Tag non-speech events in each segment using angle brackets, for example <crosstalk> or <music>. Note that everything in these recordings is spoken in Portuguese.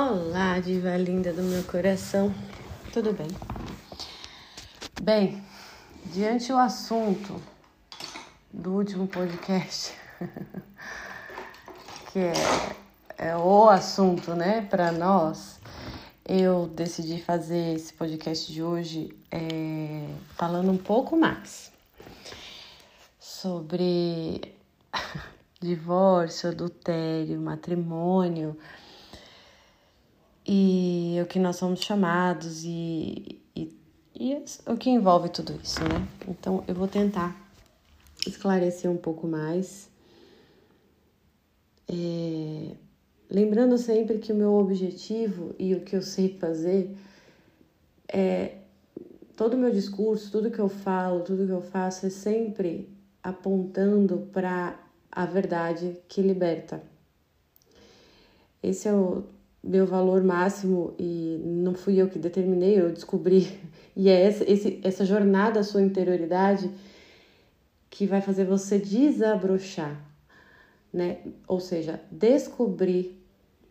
Olá, diva linda do meu coração. Tudo bem? Bem, diante o assunto do último podcast, <laughs> que é, é o assunto, né, para nós, eu decidi fazer esse podcast de hoje é, falando um pouco mais sobre <laughs> divórcio, adultério, matrimônio e o que nós somos chamados e, e, e o que envolve tudo isso, né? Então eu vou tentar esclarecer um pouco mais. É, lembrando sempre que o meu objetivo e o que eu sei fazer é todo o meu discurso, tudo que eu falo, tudo que eu faço é sempre apontando para a verdade que liberta. Esse é o meu valor máximo e não fui eu que determinei, eu descobri. <laughs> E é essa, esse, essa jornada à sua interioridade que vai fazer você desabrochar, né? Ou seja, descobrir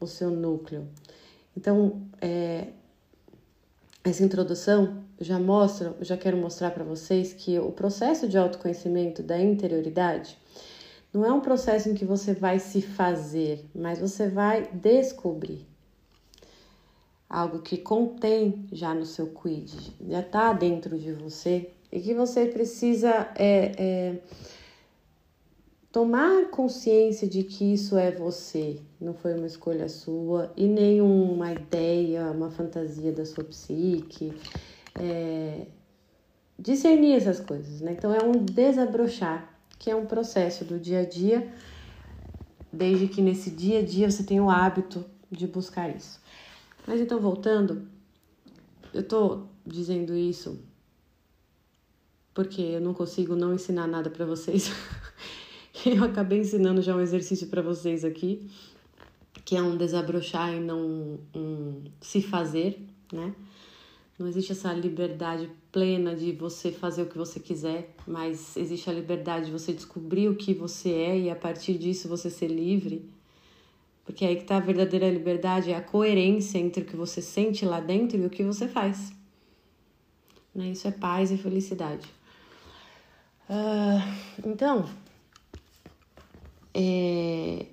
o seu núcleo. Então, é, essa introdução já mostra, já quero mostrar para vocês que o processo de autoconhecimento da interioridade não é um processo em que você vai se fazer, mas você vai descobrir algo que contém já no seu quid, já está dentro de você e que você precisa é, é, tomar consciência de que isso é você, não foi uma escolha sua e nem uma ideia, uma fantasia da sua psique. É, discernir essas coisas, né? Então é um desabrochar que é um processo do dia a dia, desde que nesse dia a dia você tenha o hábito de buscar isso. Mas então, voltando, eu tô dizendo isso porque eu não consigo não ensinar nada para vocês. <laughs> eu acabei ensinando já um exercício para vocês aqui, que é um desabrochar e não um se fazer, né? Não existe essa liberdade plena de você fazer o que você quiser, mas existe a liberdade de você descobrir o que você é e a partir disso você ser livre. Porque é aí que está a verdadeira liberdade, é a coerência entre o que você sente lá dentro e o que você faz. Né? Isso é paz e felicidade. Uh, então, é,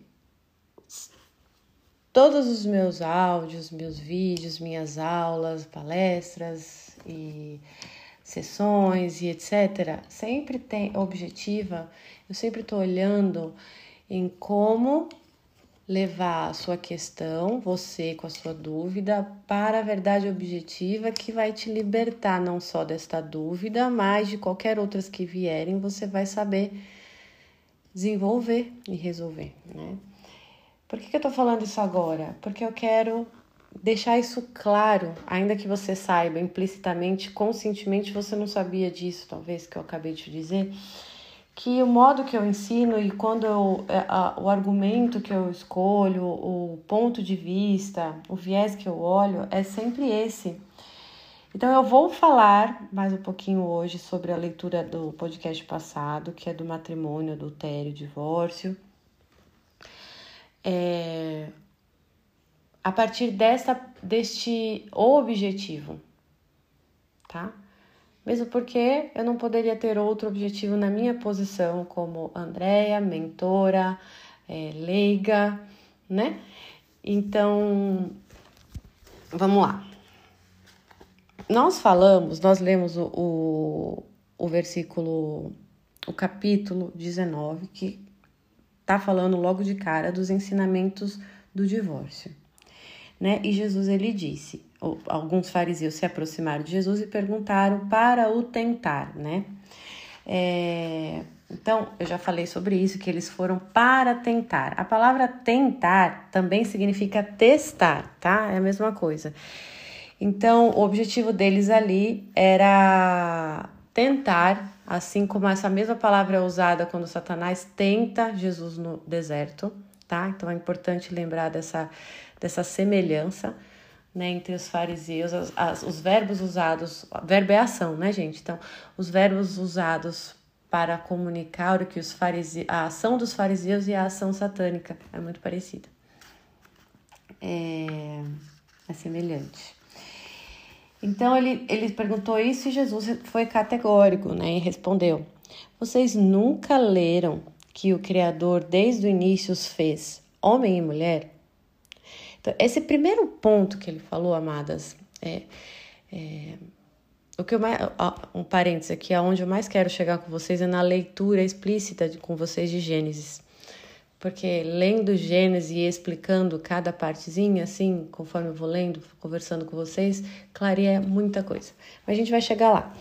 todos os meus áudios, meus vídeos, minhas aulas, palestras e sessões e etc, sempre tem objetiva, eu sempre estou olhando em como levar a sua questão, você com a sua dúvida, para a verdade objetiva que vai te libertar não só desta dúvida, mas de qualquer outras que vierem, você vai saber desenvolver e resolver, né? Por que, que eu tô falando isso agora? Porque eu quero deixar isso claro, ainda que você saiba implicitamente, conscientemente você não sabia disso, talvez que eu acabei de dizer, que o modo que eu ensino e quando eu, é, a, o argumento que eu escolho, o ponto de vista, o viés que eu olho é sempre esse. Então eu vou falar mais um pouquinho hoje sobre a leitura do podcast passado, que é do matrimônio, adultério, divórcio é, a partir desta, deste objetivo, tá? Mesmo porque eu não poderia ter outro objetivo na minha posição como Andréia, mentora, é, leiga, né? Então, vamos lá. Nós falamos, nós lemos o, o, o versículo, o capítulo 19, que tá falando logo de cara dos ensinamentos do divórcio. Né? E Jesus ele disse, alguns fariseus se aproximaram de Jesus e perguntaram para o tentar, né? É, então, eu já falei sobre isso, que eles foram para tentar. A palavra tentar também significa testar, tá? É a mesma coisa. Então, o objetivo deles ali era tentar Assim como essa mesma palavra é usada quando Satanás tenta Jesus no deserto, tá? Então é importante lembrar dessa, dessa semelhança né, entre os fariseus, as, as, os verbos usados, verbo é ação, né, gente? Então, os verbos usados para comunicar o que os fariseus, a ação dos fariseus e a ação satânica é muito parecida. É... semelhante. Então ele, ele perguntou isso e Jesus foi categórico, né? E respondeu: Vocês nunca leram que o Criador desde o início os fez homem e mulher? Então, esse primeiro ponto que ele falou, amadas, é, é o que eu mais, um parênteses aqui, aonde eu mais quero chegar com vocês é na leitura explícita de, com vocês de Gênesis porque lendo Gênesis e explicando cada partezinha, assim, conforme eu vou lendo, conversando com vocês, clareia muita coisa. Mas a gente vai chegar lá.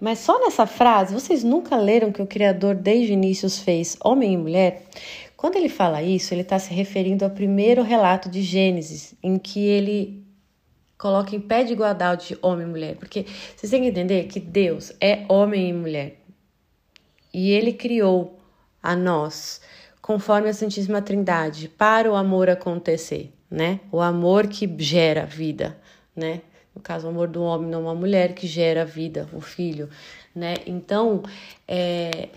Mas só nessa frase, vocês nunca leram que o Criador desde o início os fez homem e mulher? Quando ele fala isso, ele está se referindo ao primeiro relato de Gênesis, em que ele coloca em pé de igualdade homem e mulher. Porque vocês têm que entender que Deus é homem e mulher. E ele criou a nós, conforme a Santíssima Trindade, para o amor acontecer, né? O amor que gera vida, né? No caso, o amor do homem, não uma mulher que gera vida, o filho, né? Então, é,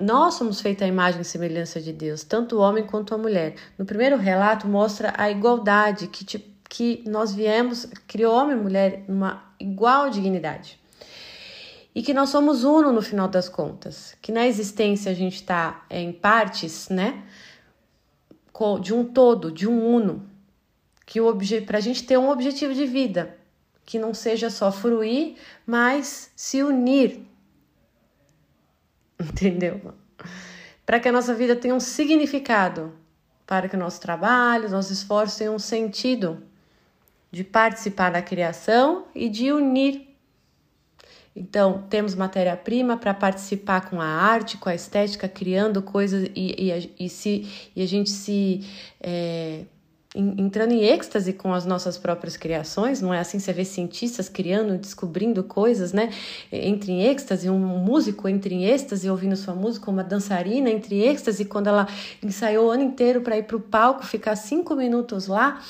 nós somos feitos à imagem e semelhança de Deus, tanto o homem quanto a mulher. No primeiro relato mostra a igualdade que, que nós viemos, criou homem e mulher numa igual dignidade. E que nós somos uno no final das contas, que na existência a gente está é, em partes, né? De um todo, de um uno, que para a gente ter um objetivo de vida, que não seja só fruir, mas se unir, <laughs> entendeu? Para que a nossa vida tenha um significado, para que o nosso trabalho, nosso esforço tenham um sentido de participar da criação e de unir então, temos matéria-prima para participar com a arte, com a estética, criando coisas e, e, e, se, e a gente se. É, entrando em êxtase com as nossas próprias criações, não é assim? Você vê cientistas criando, descobrindo coisas, né? Entre em êxtase, um músico entre em êxtase ouvindo sua música, uma dançarina entre em êxtase quando ela ensaiou o ano inteiro para ir para o palco, ficar cinco minutos lá,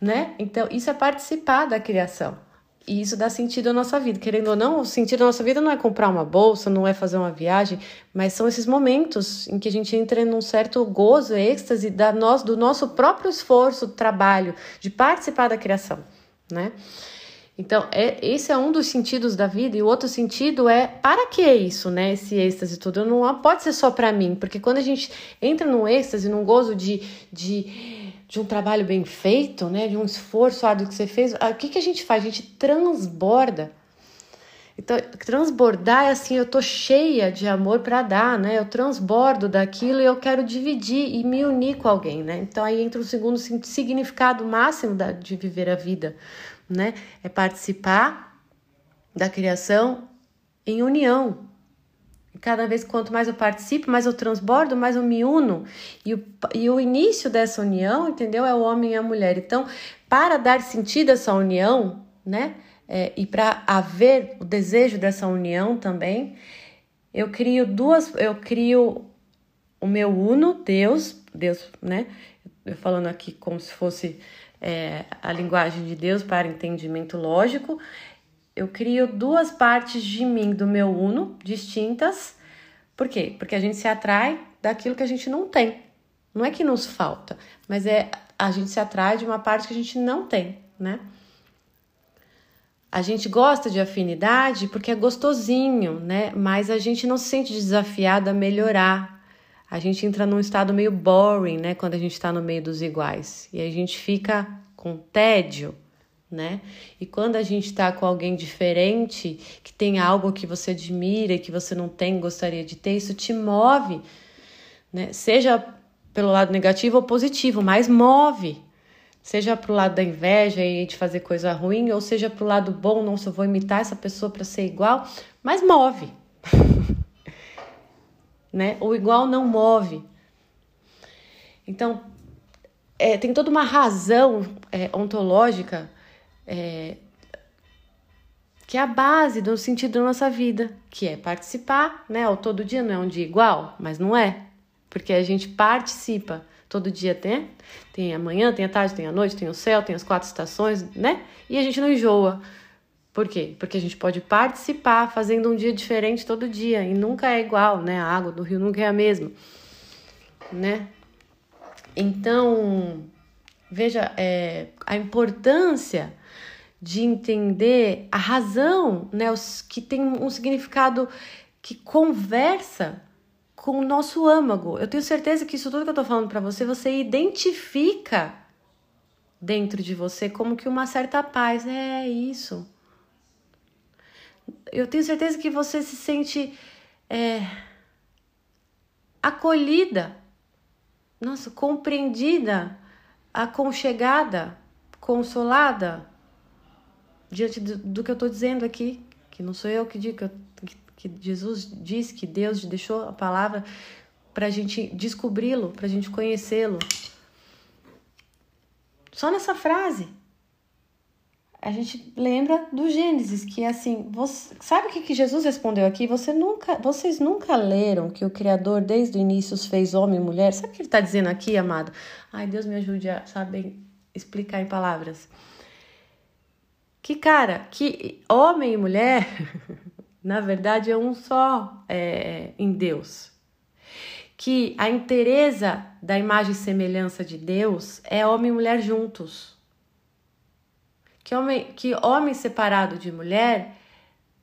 né? Então, isso é participar da criação. E isso dá sentido à nossa vida. Querendo ou não, o sentido da nossa vida não é comprar uma bolsa, não é fazer uma viagem, mas são esses momentos em que a gente entra num certo gozo, êxtase da nós, do nosso próprio esforço, trabalho, de participar da criação, né? Então, é, esse é um dos sentidos da vida, e o outro sentido é para que isso, né? Esse êxtase tudo. Não pode ser só para mim, porque quando a gente entra num êxtase, num gozo de, de de um trabalho bem feito, né, de um esforço árduo que você fez, o que, que a gente faz? A gente transborda. Então, transbordar é assim, eu tô cheia de amor para dar, né? Eu transbordo daquilo e eu quero dividir e me unir com alguém, né? Então aí entra o segundo significado máximo da, de viver a vida, né? É participar da criação em união, cada vez quanto mais eu participo, mais eu transbordo, mais eu me uno. E o, e o início dessa união, entendeu? É o homem e a mulher. Então, para dar sentido a essa união, né? É, e para haver o desejo dessa união também, eu crio duas, eu crio o meu uno, Deus, Deus, né? Eu falando aqui como se fosse é, a linguagem de Deus para entendimento lógico, eu crio duas partes de mim, do meu uno, distintas. Por quê? Porque a gente se atrai daquilo que a gente não tem. Não é que nos falta, mas é a gente se atrai de uma parte que a gente não tem, né? A gente gosta de afinidade porque é gostosinho, né? Mas a gente não se sente desafiado a melhorar. A gente entra num estado meio boring, né? Quando a gente está no meio dos iguais. E a gente fica com tédio, né? E quando a gente está com alguém diferente, que tem algo que você admira que você não tem, gostaria de ter, isso te move, né? Seja pelo lado negativo ou positivo, mas move. Seja pro lado da inveja e de fazer coisa ruim, ou seja pro lado bom, não eu vou imitar essa pessoa para ser igual, mas move. <laughs> né? O igual não move. Então, é, tem toda uma razão é, ontológica é, que é a base do sentido da nossa vida, que é participar, né? O todo dia não é um dia igual, mas não é, porque a gente participa. Todo dia tem, tem a manhã, tem a tarde, tem a noite, tem o céu, tem as quatro estações, né? E a gente não enjoa. Por quê? Porque a gente pode participar fazendo um dia diferente todo dia e nunca é igual, né? A água do rio nunca é a mesma, né? Então, veja é, a importância de entender a razão, né, os, que tem um significado que conversa com o nosso âmago. Eu tenho certeza que isso tudo que eu tô falando para você, você identifica dentro de você como que uma certa paz. É isso. Eu tenho certeza que você se sente é, acolhida, nossa, compreendida, aconchegada, consolada diante do, que eu estou dizendo aqui, que não sou eu que digo, que, que Jesus diz que Deus deixou a palavra para a gente descobri-lo, para a gente conhecê-lo. Só nessa frase a gente lembra do Gênesis, que é assim, você, sabe o que, que Jesus respondeu aqui? Você nunca, vocês nunca leram que o Criador desde o início os fez homem e mulher? Sabe o que ele está dizendo aqui, amado? Ai, Deus me ajude a saber explicar em palavras. Que cara, que homem e mulher, <laughs> na verdade, é um só é, em Deus. Que a inteireza da imagem e semelhança de Deus é homem e mulher juntos que homem, que homem separado de mulher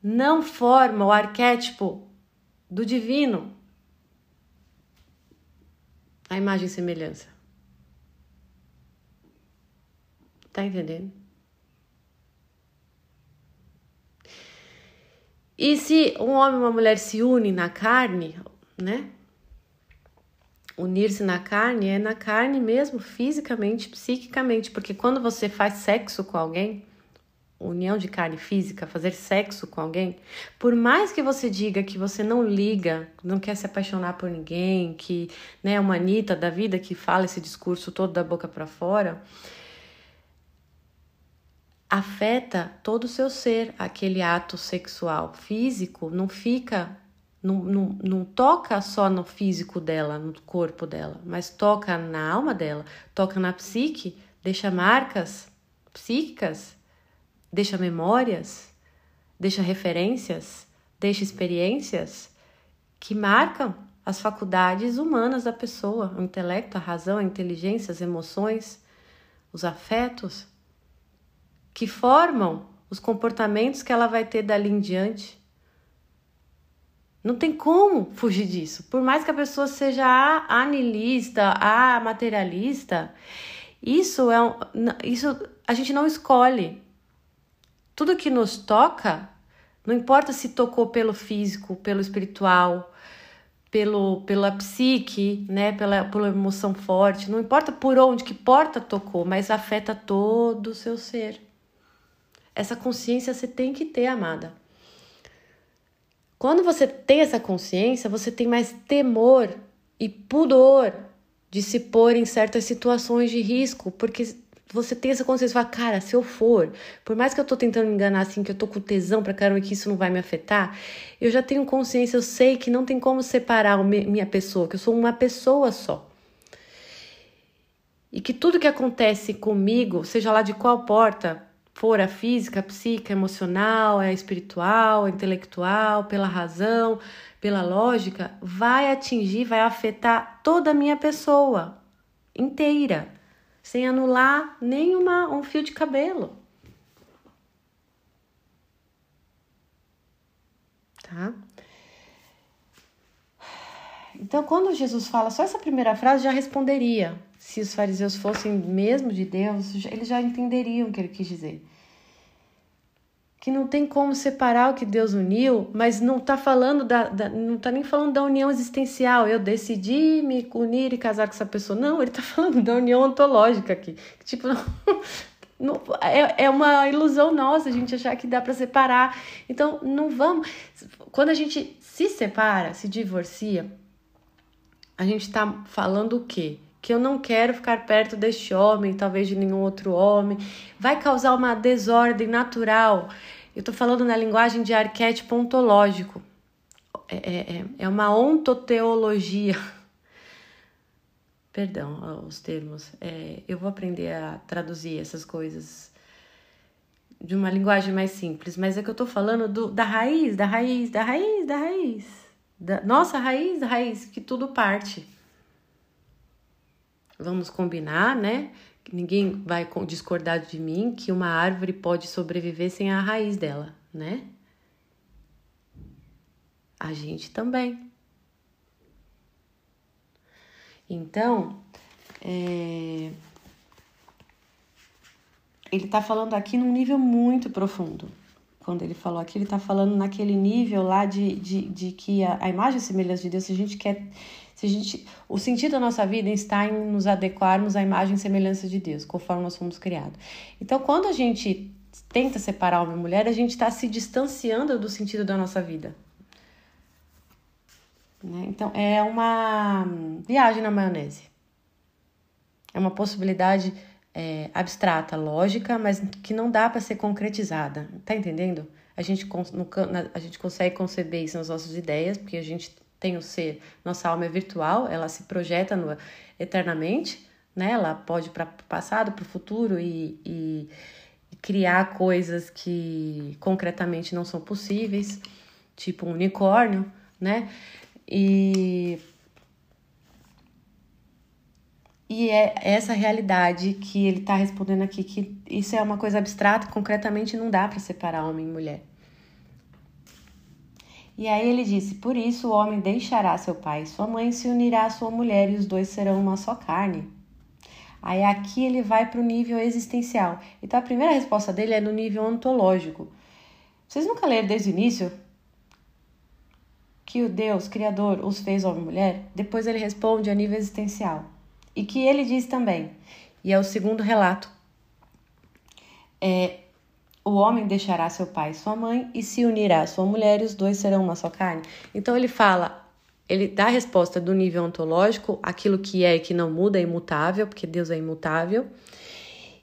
não forma o arquétipo do divino, a imagem e semelhança. Tá entendendo? E se um homem e uma mulher se unem na carne, né? Unir-se na carne é na carne mesmo, fisicamente, psiquicamente, porque quando você faz sexo com alguém, união de carne física, fazer sexo com alguém, por mais que você diga que você não liga, não quer se apaixonar por ninguém, que né, é uma Anitta da vida que fala esse discurso todo da boca para fora, afeta todo o seu ser, aquele ato sexual físico não fica não, não, não toca só no físico dela, no corpo dela, mas toca na alma dela, toca na psique, deixa marcas psíquicas, deixa memórias, deixa referências, deixa experiências que marcam as faculdades humanas da pessoa, o intelecto, a razão, a inteligência, as emoções, os afetos, que formam os comportamentos que ela vai ter dali em diante. Não tem como fugir disso. Por mais que a pessoa seja a anilista, a materialista, isso é um, isso a gente não escolhe. Tudo que nos toca, não importa se tocou pelo físico, pelo espiritual, pelo pela psique, né, pela, pela emoção forte, não importa por onde que porta tocou, mas afeta todo o seu ser. Essa consciência você tem que ter, amada. Quando você tem essa consciência, você tem mais temor e pudor de se pôr em certas situações de risco, porque você tem essa consciência, fala, cara, se eu for, por mais que eu tô tentando me enganar assim, que eu tô com tesão pra caramba que isso não vai me afetar, eu já tenho consciência, eu sei que não tem como separar minha pessoa, que eu sou uma pessoa só. E que tudo que acontece comigo, seja lá de qual porta, for a física, a psíquica, emocional, a espiritual, a intelectual, pela razão, pela lógica, vai atingir, vai afetar toda a minha pessoa inteira, sem anular nenhuma um fio de cabelo. Tá? Então, quando Jesus fala só essa primeira frase, já responderia se os fariseus fossem mesmo de Deus, eles já entenderiam o que ele quis dizer. Que não tem como separar o que Deus uniu, mas não está falando da, da, não tá nem falando da união existencial. Eu decidi me unir e casar com essa pessoa. Não, ele está <laughs> falando da união ontológica aqui. Tipo, não, <laughs> não, é, é uma ilusão nossa a gente achar que dá para separar. Então, não vamos. Quando a gente se separa, se divorcia, a gente está falando o quê? Que eu não quero ficar perto deste homem, talvez de nenhum outro homem, vai causar uma desordem natural. Eu estou falando na linguagem de arquétipo ontológico. É, é, é, é uma ontoteologia. <laughs> Perdão os termos. É, eu vou aprender a traduzir essas coisas de uma linguagem mais simples, mas é que eu estou falando do, da raiz, da raiz, da raiz, da raiz. Da nossa raiz, da raiz, que tudo parte vamos combinar, né? ninguém vai discordar de mim que uma árvore pode sobreviver sem a raiz dela, né? A gente também. Então, é... ele está falando aqui num nível muito profundo. Quando ele falou aqui, ele está falando naquele nível lá de, de, de que a, a imagem e semelhança de Deus, se a gente quer se gente, o sentido da nossa vida está em nos adequarmos à imagem e semelhança de Deus, conforme nós fomos criados. Então, quando a gente tenta separar homem e mulher, a gente está se distanciando do sentido da nossa vida. Né? Então, é uma viagem na maionese. É uma possibilidade é, abstrata, lógica, mas que não dá para ser concretizada. Tá entendendo? A gente, a gente consegue conceber isso nas nossas ideias, porque a gente tem o ser, nossa alma é virtual, ela se projeta no, eternamente, né? Ela pode para o passado, para o futuro e, e, e, criar coisas que concretamente não são possíveis, tipo um unicórnio, né? E e é essa realidade que ele está respondendo aqui, que isso é uma coisa abstrata, concretamente não dá para separar homem e mulher. E aí ele disse: Por isso o homem deixará seu pai e sua mãe, se unirá à sua mulher, e os dois serão uma só carne. Aí aqui ele vai para o nível existencial. Então a primeira resposta dele é no nível ontológico. Vocês nunca leram desde o início que o Deus Criador os fez homem e mulher? Depois ele responde a nível existencial. E que ele diz também, e é o segundo relato, é, o homem deixará seu pai e sua mãe e se unirá à sua mulher e os dois serão uma só carne. Então ele fala, ele dá a resposta do nível ontológico, aquilo que é e que não muda é imutável, porque Deus é imutável.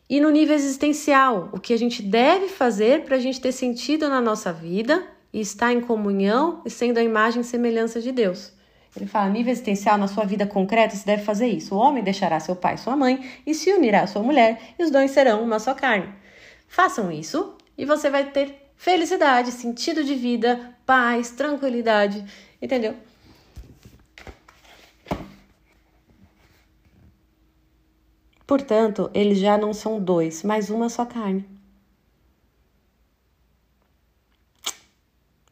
E no nível existencial, o que a gente deve fazer para a gente ter sentido na nossa vida e estar em comunhão e sendo a imagem e semelhança de Deus. Ele fala, nível existencial, na sua vida concreta, você deve fazer isso. O homem deixará seu pai e sua mãe e se unirá à sua mulher, e os dois serão uma só carne. Façam isso e você vai ter felicidade, sentido de vida, paz, tranquilidade, entendeu? Portanto, eles já não são dois, mas uma só carne.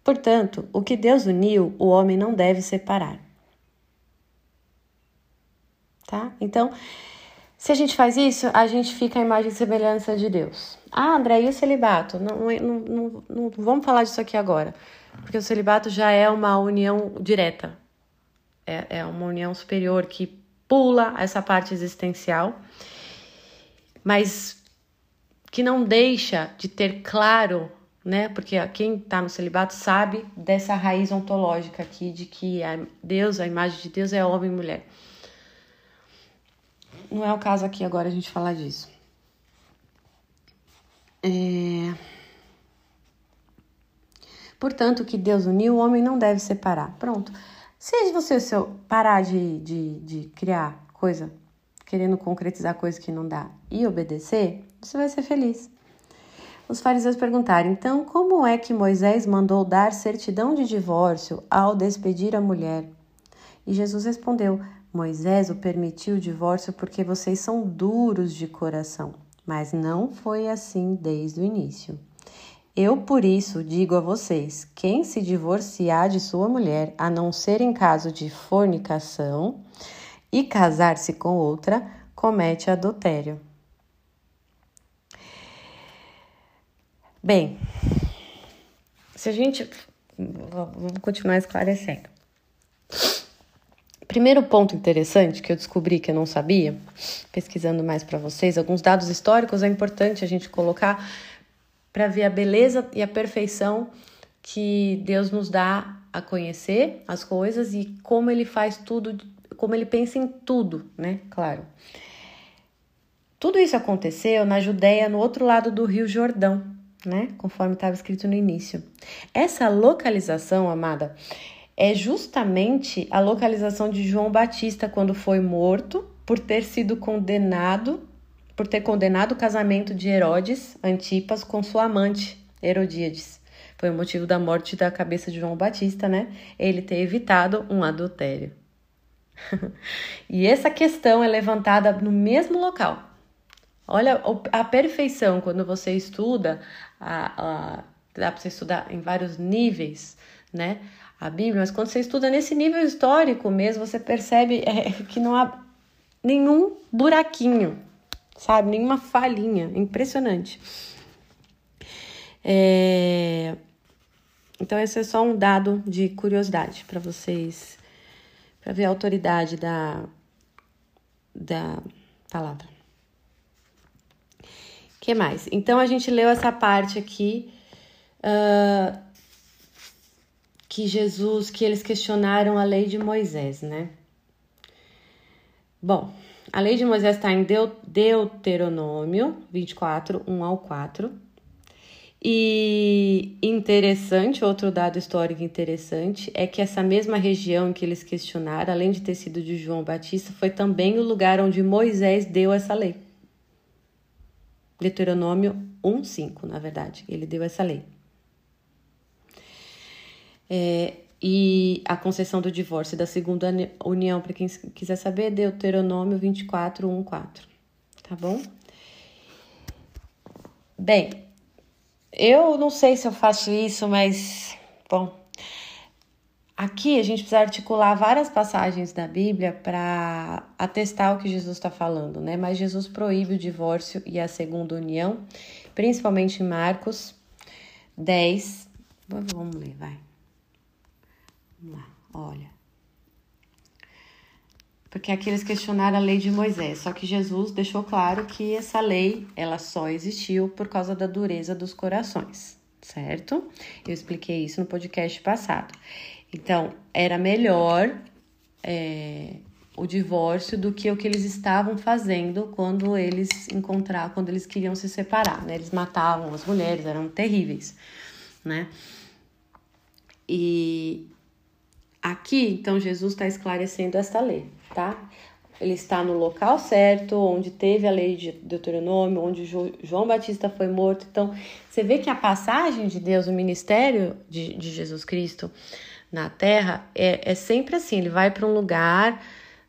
Portanto, o que Deus uniu, o homem não deve separar. Tá? Então, se a gente faz isso, a gente fica a imagem e semelhança de Deus. Ah, André, e o celibato? Não, não, não, não, vamos falar disso aqui agora, porque o celibato já é uma união direta, é, é uma união superior que pula essa parte existencial, mas que não deixa de ter claro, né? Porque quem está no celibato sabe dessa raiz ontológica aqui de que a Deus, a imagem de Deus é homem e mulher não é o caso aqui agora a gente falar disso. É... Portanto, que Deus uniu, o homem não deve separar. Pronto. Se você se parar de, de, de criar coisa, querendo concretizar coisa que não dá, e obedecer, você vai ser feliz. Os fariseus perguntaram: então, como é que Moisés mandou dar certidão de divórcio ao despedir a mulher? E Jesus respondeu: Moisés o permitiu o divórcio porque vocês são duros de coração, mas não foi assim desde o início. Eu, por isso, digo a vocês: quem se divorciar de sua mulher, a não ser em caso de fornicação, e casar-se com outra, comete adultério. Bem, se a gente. Vamos continuar esclarecendo. Primeiro ponto interessante que eu descobri que eu não sabia, pesquisando mais para vocês, alguns dados históricos é importante a gente colocar para ver a beleza e a perfeição que Deus nos dá a conhecer as coisas e como ele faz tudo, como ele pensa em tudo, né? Claro. Tudo isso aconteceu na Judéia, no outro lado do Rio Jordão, né? Conforme estava escrito no início. Essa localização, amada, é justamente a localização de João Batista quando foi morto por ter sido condenado, por ter condenado o casamento de Herodes Antipas com sua amante Herodíades. Foi o motivo da morte da cabeça de João Batista, né? Ele ter evitado um adultério. <laughs> e essa questão é levantada no mesmo local. Olha a perfeição quando você estuda, a, a, dá para você estudar em vários níveis, né? A Bíblia, mas quando você estuda nesse nível histórico mesmo, você percebe é, que não há nenhum buraquinho, sabe? Nenhuma falhinha. Impressionante. É... Então, esse é só um dado de curiosidade para vocês, para ver a autoridade da, da palavra. que mais? Então, a gente leu essa parte aqui. Uh, que Jesus, que eles questionaram a lei de Moisés, né? Bom, a lei de Moisés está em Deuteronômio 24, 1 ao 4. E interessante, outro dado histórico interessante, é que essa mesma região que eles questionaram, além de ter sido de João Batista, foi também o lugar onde Moisés deu essa lei. Deuteronômio 1,5, na verdade, ele deu essa lei. É, e a concessão do divórcio da segunda união, para quem quiser saber, Deuteronômio 24, 1, 4. Tá bom? Bem, eu não sei se eu faço isso, mas, bom, aqui a gente precisa articular várias passagens da Bíblia para atestar o que Jesus está falando, né? Mas Jesus proíbe o divórcio e a segunda união, principalmente em Marcos 10. Vamos ler, vai. Lá, olha. Porque aqui eles questionaram a lei de Moisés, só que Jesus deixou claro que essa lei ela só existiu por causa da dureza dos corações, certo? Eu expliquei isso no podcast passado. Então, era melhor é, o divórcio do que o que eles estavam fazendo quando eles encontraram, quando eles queriam se separar, né? Eles matavam as mulheres, eram terríveis, né? E Aqui, então, Jesus está esclarecendo esta lei, tá? Ele está no local certo, onde teve a lei de Deuteronômio, onde João Batista foi morto. Então, você vê que a passagem de Deus, o ministério de, de Jesus Cristo na terra, é, é sempre assim: ele vai para um lugar,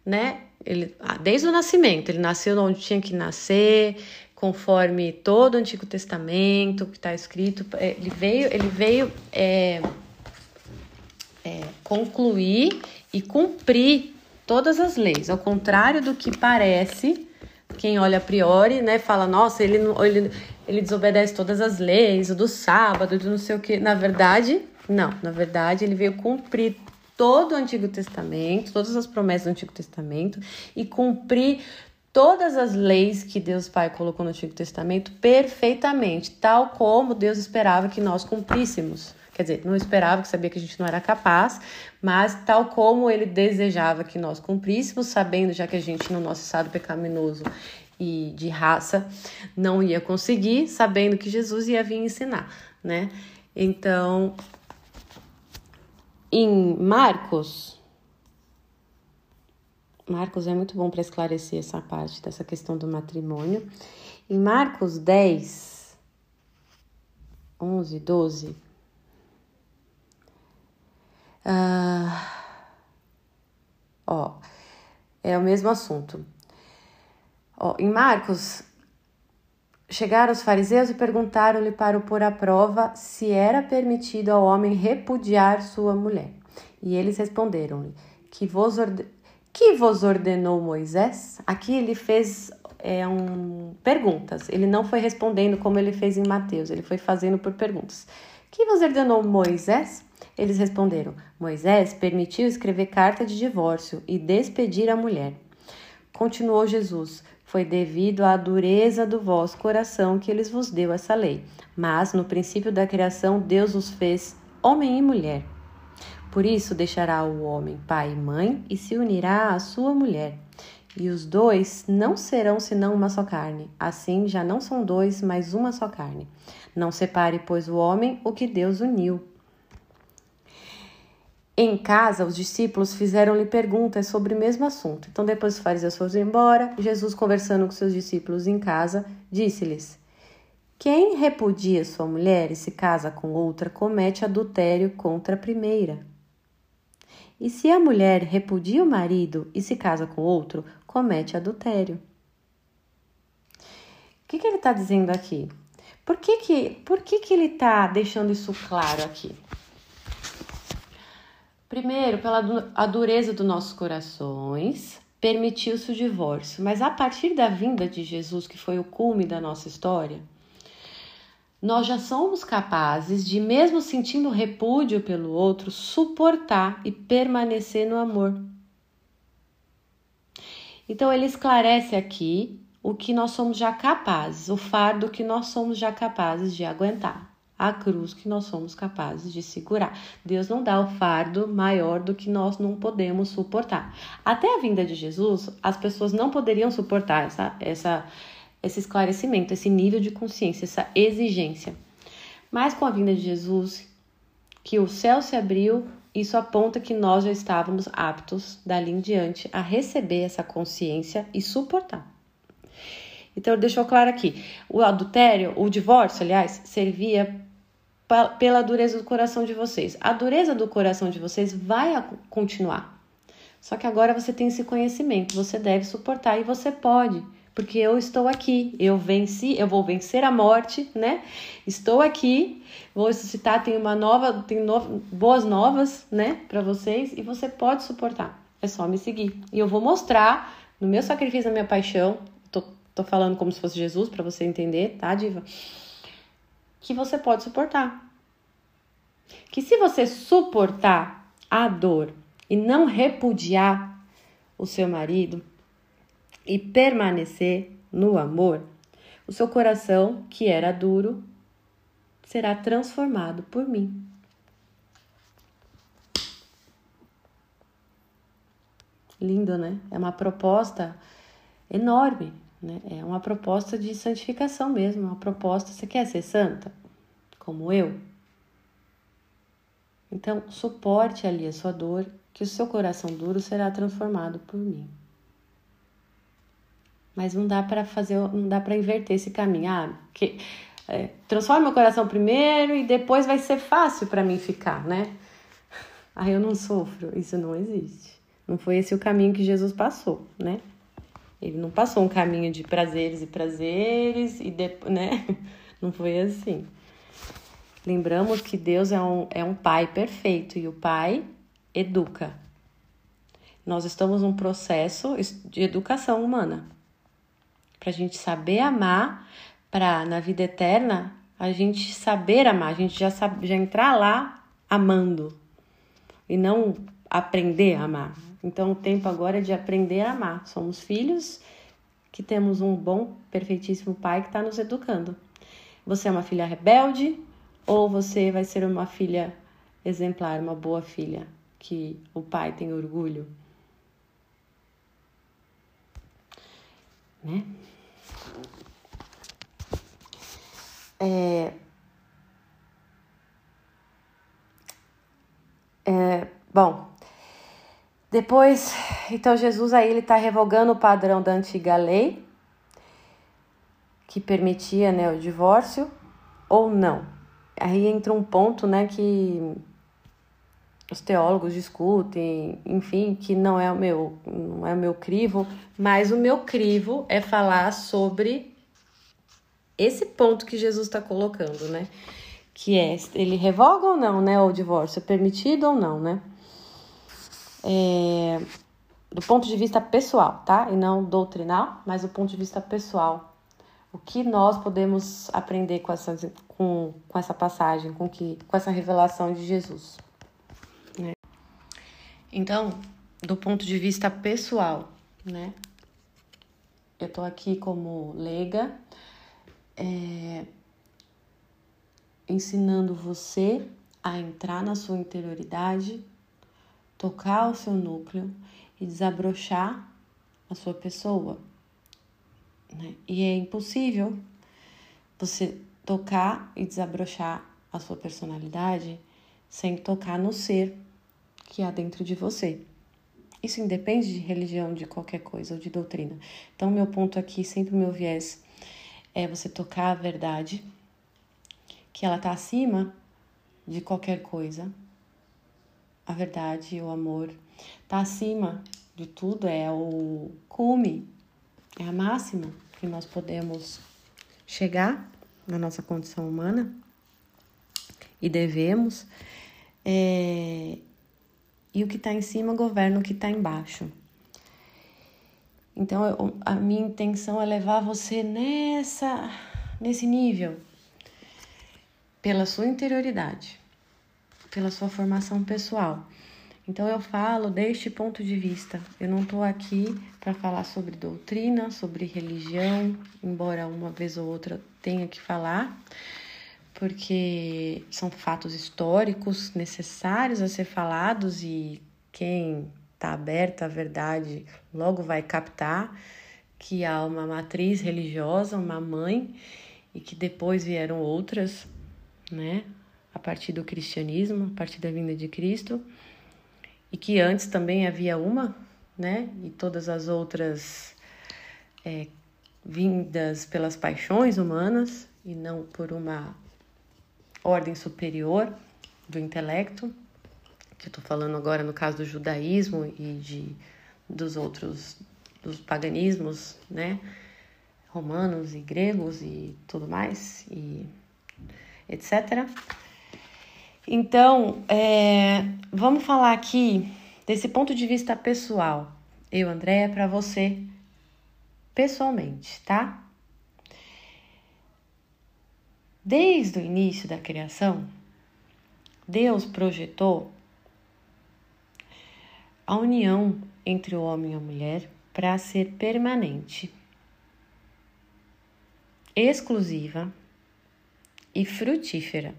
né? Ele, ah, desde o nascimento, ele nasceu onde tinha que nascer, conforme todo o Antigo Testamento que está escrito. É, ele veio, ele veio. É, é, concluir e cumprir todas as leis, ao contrário do que parece, quem olha a priori, né, fala, nossa, ele, ele, ele desobedece todas as leis, do sábado, do não sei o que. Na verdade, não, na verdade, ele veio cumprir todo o Antigo Testamento, todas as promessas do Antigo Testamento e cumprir todas as leis que Deus Pai colocou no Antigo Testamento perfeitamente, tal como Deus esperava que nós cumpríssemos. Quer dizer, não esperava, que sabia que a gente não era capaz, mas tal como ele desejava que nós cumpríssemos, sabendo já que a gente, no nosso estado pecaminoso e de raça, não ia conseguir, sabendo que Jesus ia vir ensinar, né? Então, em Marcos, Marcos é muito bom para esclarecer essa parte dessa questão do matrimônio. Em Marcos 10, 11, 12, ah, ó, é o mesmo assunto. Ó, em Marcos, chegaram os fariseus e perguntaram-lhe para o pôr à prova se era permitido ao homem repudiar sua mulher. E eles responderam-lhe: que vos, orde... que vos ordenou Moisés? Aqui ele fez é, um... perguntas. Ele não foi respondendo como ele fez em Mateus, ele foi fazendo por perguntas. Que vos ordenou Moisés? Eles responderam: Moisés permitiu escrever carta de divórcio e despedir a mulher. Continuou Jesus: Foi devido à dureza do vosso coração que eles vos deu essa lei. Mas no princípio da criação, Deus os fez homem e mulher. Por isso deixará o homem pai e mãe e se unirá à sua mulher. E os dois não serão senão uma só carne. Assim já não são dois, mas uma só carne. Não separe, pois, o homem o que Deus uniu. Em casa, os discípulos fizeram-lhe perguntas sobre o mesmo assunto. Então, depois os fariseus foram embora, Jesus, conversando com seus discípulos em casa, disse-lhes: Quem repudia sua mulher e se casa com outra, comete adultério contra a primeira. E se a mulher repudia o marido e se casa com outro, comete adultério. que, que ele está dizendo aqui? Por que, que, por que, que ele está deixando isso claro aqui? Primeiro, pela a dureza dos nossos corações, permitiu-se o divórcio. Mas a partir da vinda de Jesus, que foi o cume da nossa história, nós já somos capazes de, mesmo sentindo repúdio pelo outro, suportar e permanecer no amor. Então, ele esclarece aqui o que nós somos já capazes, o fardo que nós somos já capazes de aguentar a cruz que nós somos capazes de segurar. Deus não dá o fardo maior do que nós não podemos suportar. Até a vinda de Jesus, as pessoas não poderiam suportar essa, essa, esse esclarecimento, esse nível de consciência, essa exigência. Mas com a vinda de Jesus, que o céu se abriu, isso aponta que nós já estávamos aptos dali em diante a receber essa consciência e suportar. Então, deixou claro aqui: o adultério, o divórcio, aliás, servia pela dureza do coração de vocês. A dureza do coração de vocês vai continuar. Só que agora você tem esse conhecimento, você deve suportar e você pode, porque eu estou aqui, eu venci, eu vou vencer a morte, né? Estou aqui, vou ressuscitar, tenho uma nova, tenho no, boas novas, né, para vocês e você pode suportar. É só me seguir. E eu vou mostrar no meu sacrifício, na minha paixão, tô, tô falando como se fosse Jesus para você entender, tá, diva? Que você pode suportar. Que se você suportar a dor e não repudiar o seu marido e permanecer no amor, o seu coração, que era duro, será transformado por mim. Lindo, né? É uma proposta enorme né? É uma proposta de santificação mesmo, uma proposta. Você quer ser santa? Como eu? Então, suporte ali a sua dor, que o seu coração duro será transformado por mim. Mas não dá para fazer, não dá para inverter esse caminho. Ah, que é, transforma meu coração primeiro e depois vai ser fácil para mim ficar, né? <laughs> Aí eu não sofro. Isso não existe. Não foi esse o caminho que Jesus passou, né? Ele não passou um caminho de prazeres e prazeres e depois, né? <laughs> Não foi assim. Lembramos que Deus é um, é um pai perfeito e o pai educa. Nós estamos num processo de educação humana para a gente saber amar, para na vida eterna a gente saber amar, a gente já, sabe, já entrar lá amando e não aprender a amar. Então, o tempo agora é de aprender a amar. Somos filhos que temos um bom, perfeitíssimo pai que está nos educando. Você é uma filha rebelde ou você vai ser uma filha exemplar, uma boa filha que o pai tem orgulho? Né? É, bom, depois, então Jesus aí ele está revogando o padrão da antiga lei que permitia né, o divórcio ou não. Aí entra um ponto né, que os teólogos discutem, enfim, que não é o meu, não é o meu crivo, mas o meu crivo é falar sobre esse ponto que Jesus está colocando, né? Que é ele revoga ou não, né? O divórcio é permitido ou não, né? É, do ponto de vista pessoal, tá? E não doutrinal, mas do ponto de vista pessoal. O que nós podemos aprender com essa, com, com essa passagem, com, que, com essa revelação de Jesus? Né? Então, do ponto de vista pessoal, né? Eu tô aqui como leiga, é, ensinando você a entrar na sua interioridade tocar o seu núcleo e desabrochar a sua pessoa. Né? E é impossível você tocar e desabrochar a sua personalidade sem tocar no ser que há dentro de você. Isso independe de religião, de qualquer coisa ou de doutrina. Então, meu ponto aqui, sempre o meu viés, é você tocar a verdade, que ela está acima de qualquer coisa, a verdade, o amor, está acima de tudo, é o cume, é a máxima que nós podemos chegar na nossa condição humana e devemos. É, e o que está em cima governa o que está embaixo. Então, eu, a minha intenção é levar você nessa, nesse nível, pela sua interioridade, pela sua formação pessoal. Então, eu falo deste ponto de vista. Eu não estou aqui para falar sobre doutrina, sobre religião, embora uma vez ou outra tenha que falar, porque são fatos históricos necessários a ser falados e quem está aberta à verdade logo vai captar que há uma matriz religiosa, uma mãe, e que depois vieram outras, né, a partir do cristianismo, a partir da vinda de Cristo, e que antes também havia uma, né, e todas as outras é, vindas pelas paixões humanas e não por uma ordem superior do intelecto, que eu estou falando agora no caso do judaísmo e de dos outros dos paganismos, né, romanos e gregos e tudo mais e etc. Então, é, vamos falar aqui desse ponto de vista pessoal. Eu, Andréia, para você pessoalmente, tá? Desde o início da criação, Deus projetou a união entre o homem e a mulher para ser permanente, exclusiva e frutífera.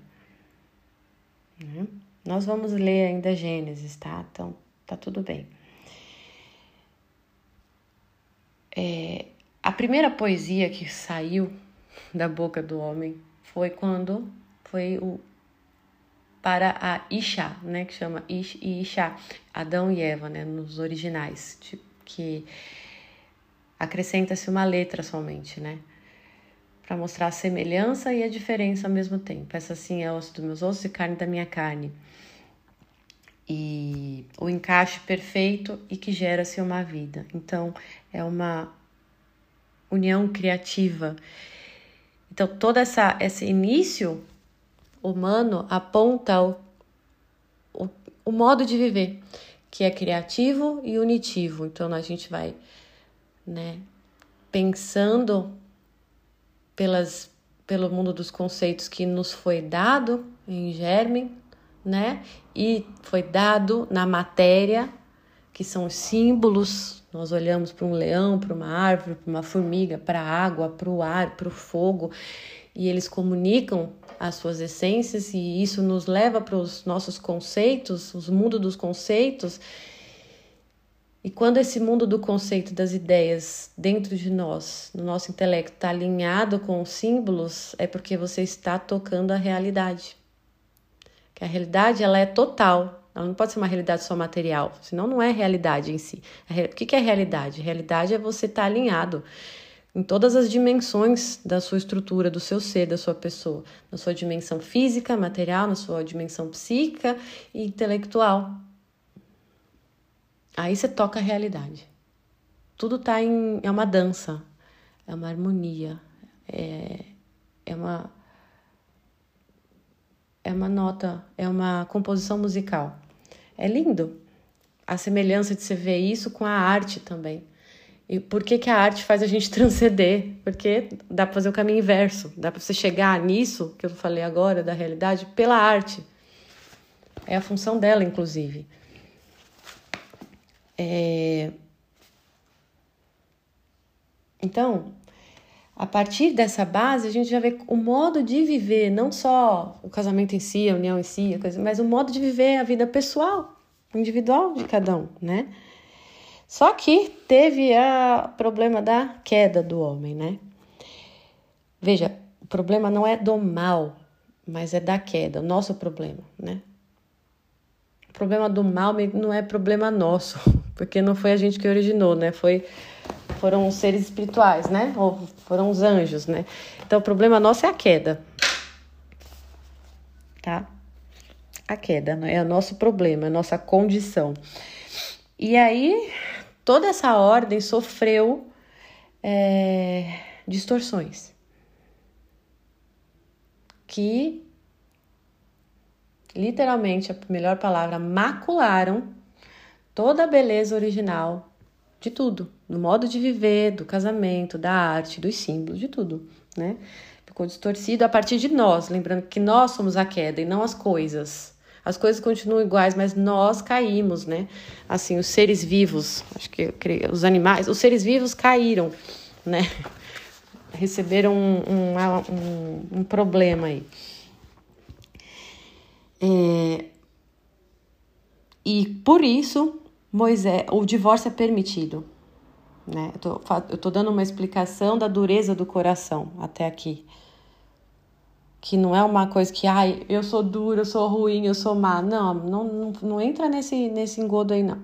Né? Nós vamos ler ainda Gênesis, tá? Então, tá tudo bem. É, a primeira poesia que saiu da boca do homem foi quando foi o para a Isha, né, que chama Ish e Isha, Adão e Eva, né, nos originais, tipo, que acrescenta-se uma letra somente, né, para mostrar a semelhança e a diferença ao mesmo tempo. Essa sim é osso dos meus ossos e carne da minha carne. E o encaixe perfeito e que gera-se uma vida. Então, é uma união criativa. Então, todo essa, esse início humano aponta o, o, o modo de viver, que é criativo e unitivo. Então, a gente vai né, pensando pelas, pelo mundo dos conceitos que nos foi dado em germe, né? E foi dado na matéria, que são os símbolos. Nós olhamos para um leão, para uma árvore, para uma formiga, para a água, para o ar, para o fogo, e eles comunicam as suas essências e isso nos leva para os nossos conceitos, os mundos dos conceitos. E quando esse mundo do conceito das ideias dentro de nós, no nosso intelecto, está alinhado com os símbolos, é porque você está tocando a realidade. Que a realidade ela é total, ela não pode ser uma realidade só material, senão não é realidade em si. O que é realidade? Realidade é você estar tá alinhado em todas as dimensões da sua estrutura, do seu ser, da sua pessoa, na sua dimensão física, material, na sua dimensão psíquica e intelectual. Aí você toca a realidade. Tudo tá em é uma dança, é uma harmonia, é, é uma é uma nota, é uma composição musical. É lindo a semelhança de você ver isso com a arte também. E por que, que a arte faz a gente <laughs> transcender? Porque dá para fazer o caminho inverso, dá para você chegar nisso que eu falei agora da realidade pela arte. É a função dela, inclusive. É... Então, a partir dessa base, a gente já vê o modo de viver, não só o casamento em si, a união em si, a coisa, mas o modo de viver a vida pessoal, individual de cada um, né? Só que teve o problema da queda do homem, né? Veja, o problema não é do mal, mas é da queda, o nosso problema, né? Problema do mal não é problema nosso, <laughs> porque não foi a gente que originou, né? Foi foram os seres espirituais, né? Ou foram os anjos, né? Então o problema nosso é a queda. Tá? A queda, né? É o nosso problema, é a nossa condição. E aí, toda essa ordem sofreu é, distorções. que literalmente a melhor palavra macularam toda a beleza original de tudo, do modo de viver, do casamento, da arte, dos símbolos, de tudo, né? Ficou distorcido a partir de nós, lembrando que nós somos a queda e não as coisas. As coisas continuam iguais, mas nós caímos, né? Assim, os seres vivos, acho que os animais, os seres vivos caíram, né? <laughs> Receberam um, um, um, um problema aí. É, e por isso, Moisés, o divórcio é permitido. Né? Eu, tô, eu tô dando uma explicação da dureza do coração até aqui que não é uma coisa que, ai, eu sou dura, eu sou ruim, eu sou má. Não, não, não, não entra nesse, nesse engodo aí, não.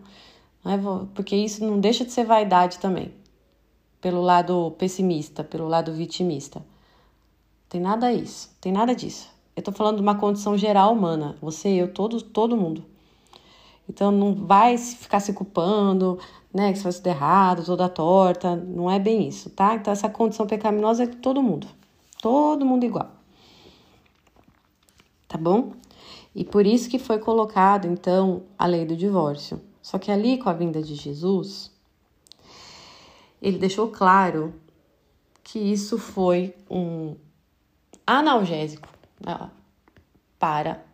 não é, porque isso não deixa de ser vaidade também. Pelo lado pessimista, pelo lado vitimista. Tem nada isso, tem nada disso. Eu tô falando de uma condição geral humana. Você, eu, todo, todo mundo. Então não vai ficar se culpando, né? Que você faz tudo errado, toda torta. Não é bem isso, tá? Então essa condição pecaminosa é de todo mundo. Todo mundo igual tá bom? E por isso que foi colocado então a lei do divórcio. Só que ali com a vinda de Jesus, ele deixou claro que isso foi um analgésico para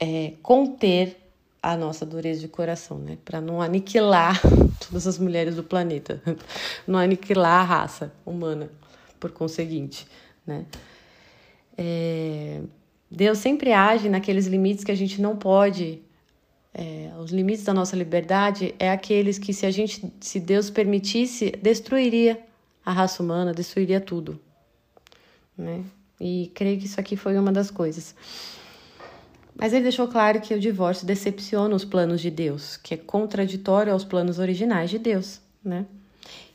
é, conter a nossa dureza de coração, né? Para não aniquilar <laughs> todas as mulheres do planeta, <laughs> não aniquilar a raça humana, por conseguinte, né? É, Deus sempre age naqueles limites que a gente não pode. É, os limites da nossa liberdade é aqueles que, se a gente, se Deus permitisse, destruiria a raça humana, destruiria tudo, né? E creio que isso aqui foi uma das coisas. Mas ele deixou claro que o divórcio decepciona os planos de Deus, que é contraditório aos planos originais de Deus, né?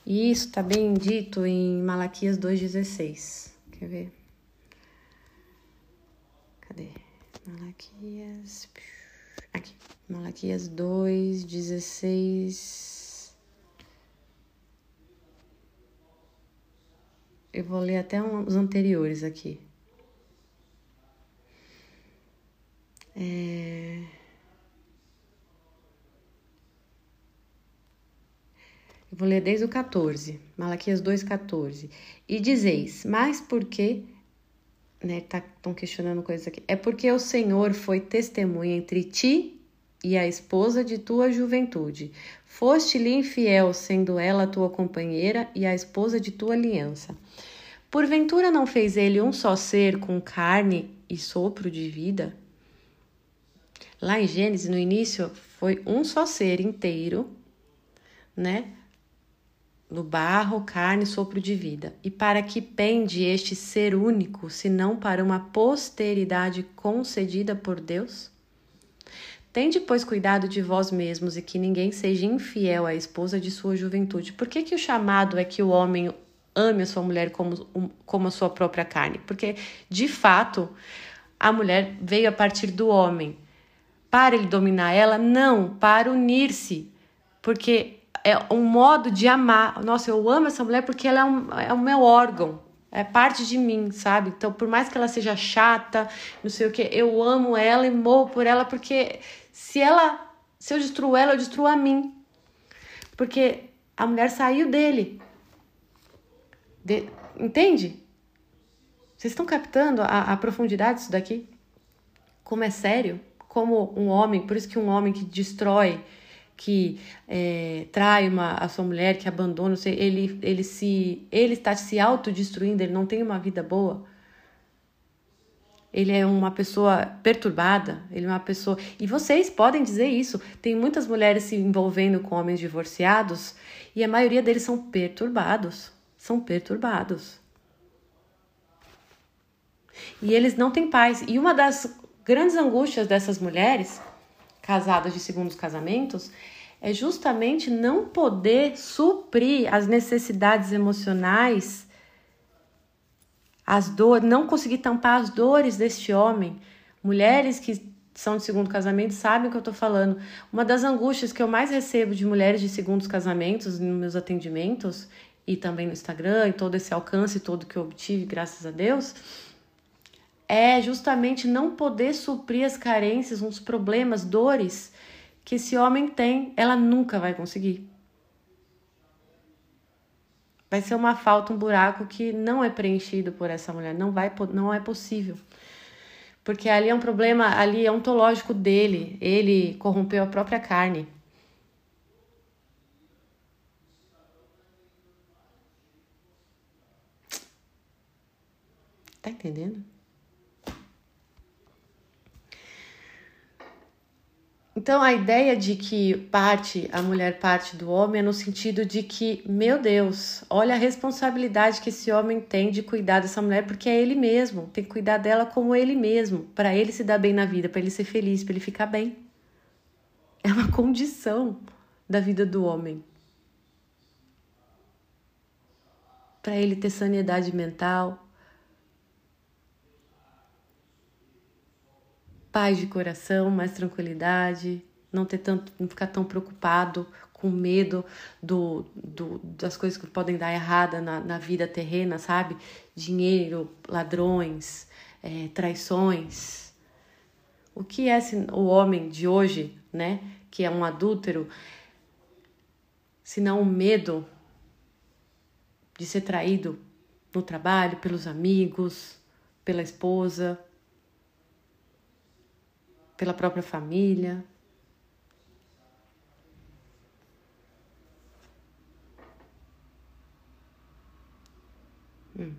E isso está bem dito em Malaquias 2,16. Quer ver? Cadê? Malaquias. Aqui. Malaquias 2, Eu vou ler até os anteriores aqui. É... Eu vou ler desde o 14, Malaquias 2, 14. E dizeis, mas por que né, estão tá, questionando coisas aqui. É porque o Senhor foi testemunha entre ti e a esposa de tua juventude. Foste-lhe infiel, sendo ela tua companheira e a esposa de tua aliança. Porventura não fez ele um só ser com carne e sopro de vida? Lá em Gênesis, no início, foi um só ser inteiro, né? no barro, carne, sopro de vida. E para que pende este ser único, senão para uma posteridade concedida por Deus? Tende, pois, cuidado de vós mesmos e que ninguém seja infiel à esposa de sua juventude. Por que, que o chamado é que o homem ame a sua mulher como, como a sua própria carne? Porque, de fato, a mulher veio a partir do homem. Para ele dominar ela? Não, para unir-se. Porque é um modo de amar. Nossa, eu amo essa mulher porque ela é, um, é o meu órgão, é parte de mim, sabe? Então, por mais que ela seja chata, não sei o que, eu amo ela e morro por ela porque se ela, se eu destruo ela, eu destruo a mim. Porque a mulher saiu dele. De, entende? Vocês estão captando a, a profundidade disso daqui? Como é sério? Como um homem, por isso que um homem que destrói que é, trai uma, a sua mulher, que abandona, ele, ele, se, ele está se autodestruindo, ele não tem uma vida boa. Ele é uma pessoa perturbada, ele é uma pessoa. E vocês podem dizer isso. Tem muitas mulheres se envolvendo com homens divorciados e a maioria deles são perturbados. São perturbados. E eles não têm paz. E uma das grandes angústias dessas mulheres casadas de segundos casamentos é justamente não poder suprir as necessidades emocionais, as dores, não conseguir tampar as dores deste homem. Mulheres que são de segundo casamento sabem o que eu estou falando. Uma das angústias que eu mais recebo de mulheres de segundos casamentos nos meus atendimentos e também no Instagram e todo esse alcance todo que eu obtive, graças a Deus, é justamente não poder suprir as carências, uns problemas, dores que esse homem tem, ela nunca vai conseguir. Vai ser uma falta, um buraco que não é preenchido por essa mulher, não vai, não é possível. Porque ali é um problema, ali é ontológico dele, ele corrompeu a própria carne. Tá entendendo? Então a ideia de que parte a mulher parte do homem é no sentido de que, meu Deus, olha a responsabilidade que esse homem tem de cuidar dessa mulher, porque é ele mesmo, tem que cuidar dela como ele mesmo, para ele se dar bem na vida, para ele ser feliz, para ele ficar bem. É uma condição da vida do homem. Para ele ter sanidade mental, paz de coração, mais tranquilidade, não ter tanto, não ficar tão preocupado com medo do, do, das coisas que podem dar errada na, na vida terrena, sabe? Dinheiro, ladrões, é, traições. O que é o homem de hoje, né? Que é um adúltero, se não o medo de ser traído no trabalho, pelos amigos, pela esposa, pela própria família. Hum.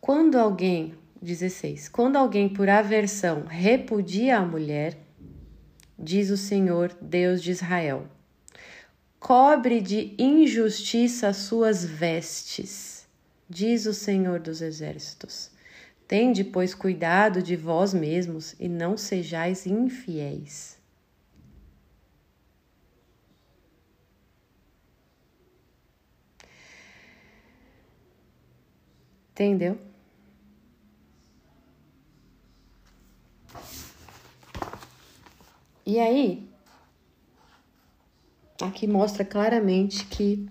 Quando alguém, 16, quando alguém por aversão repudia a mulher, diz o Senhor, Deus de Israel, cobre de injustiça as suas vestes diz o Senhor dos Exércitos. Tende, pois, cuidado de vós mesmos e não sejais infiéis. Entendeu? E aí, aqui mostra claramente que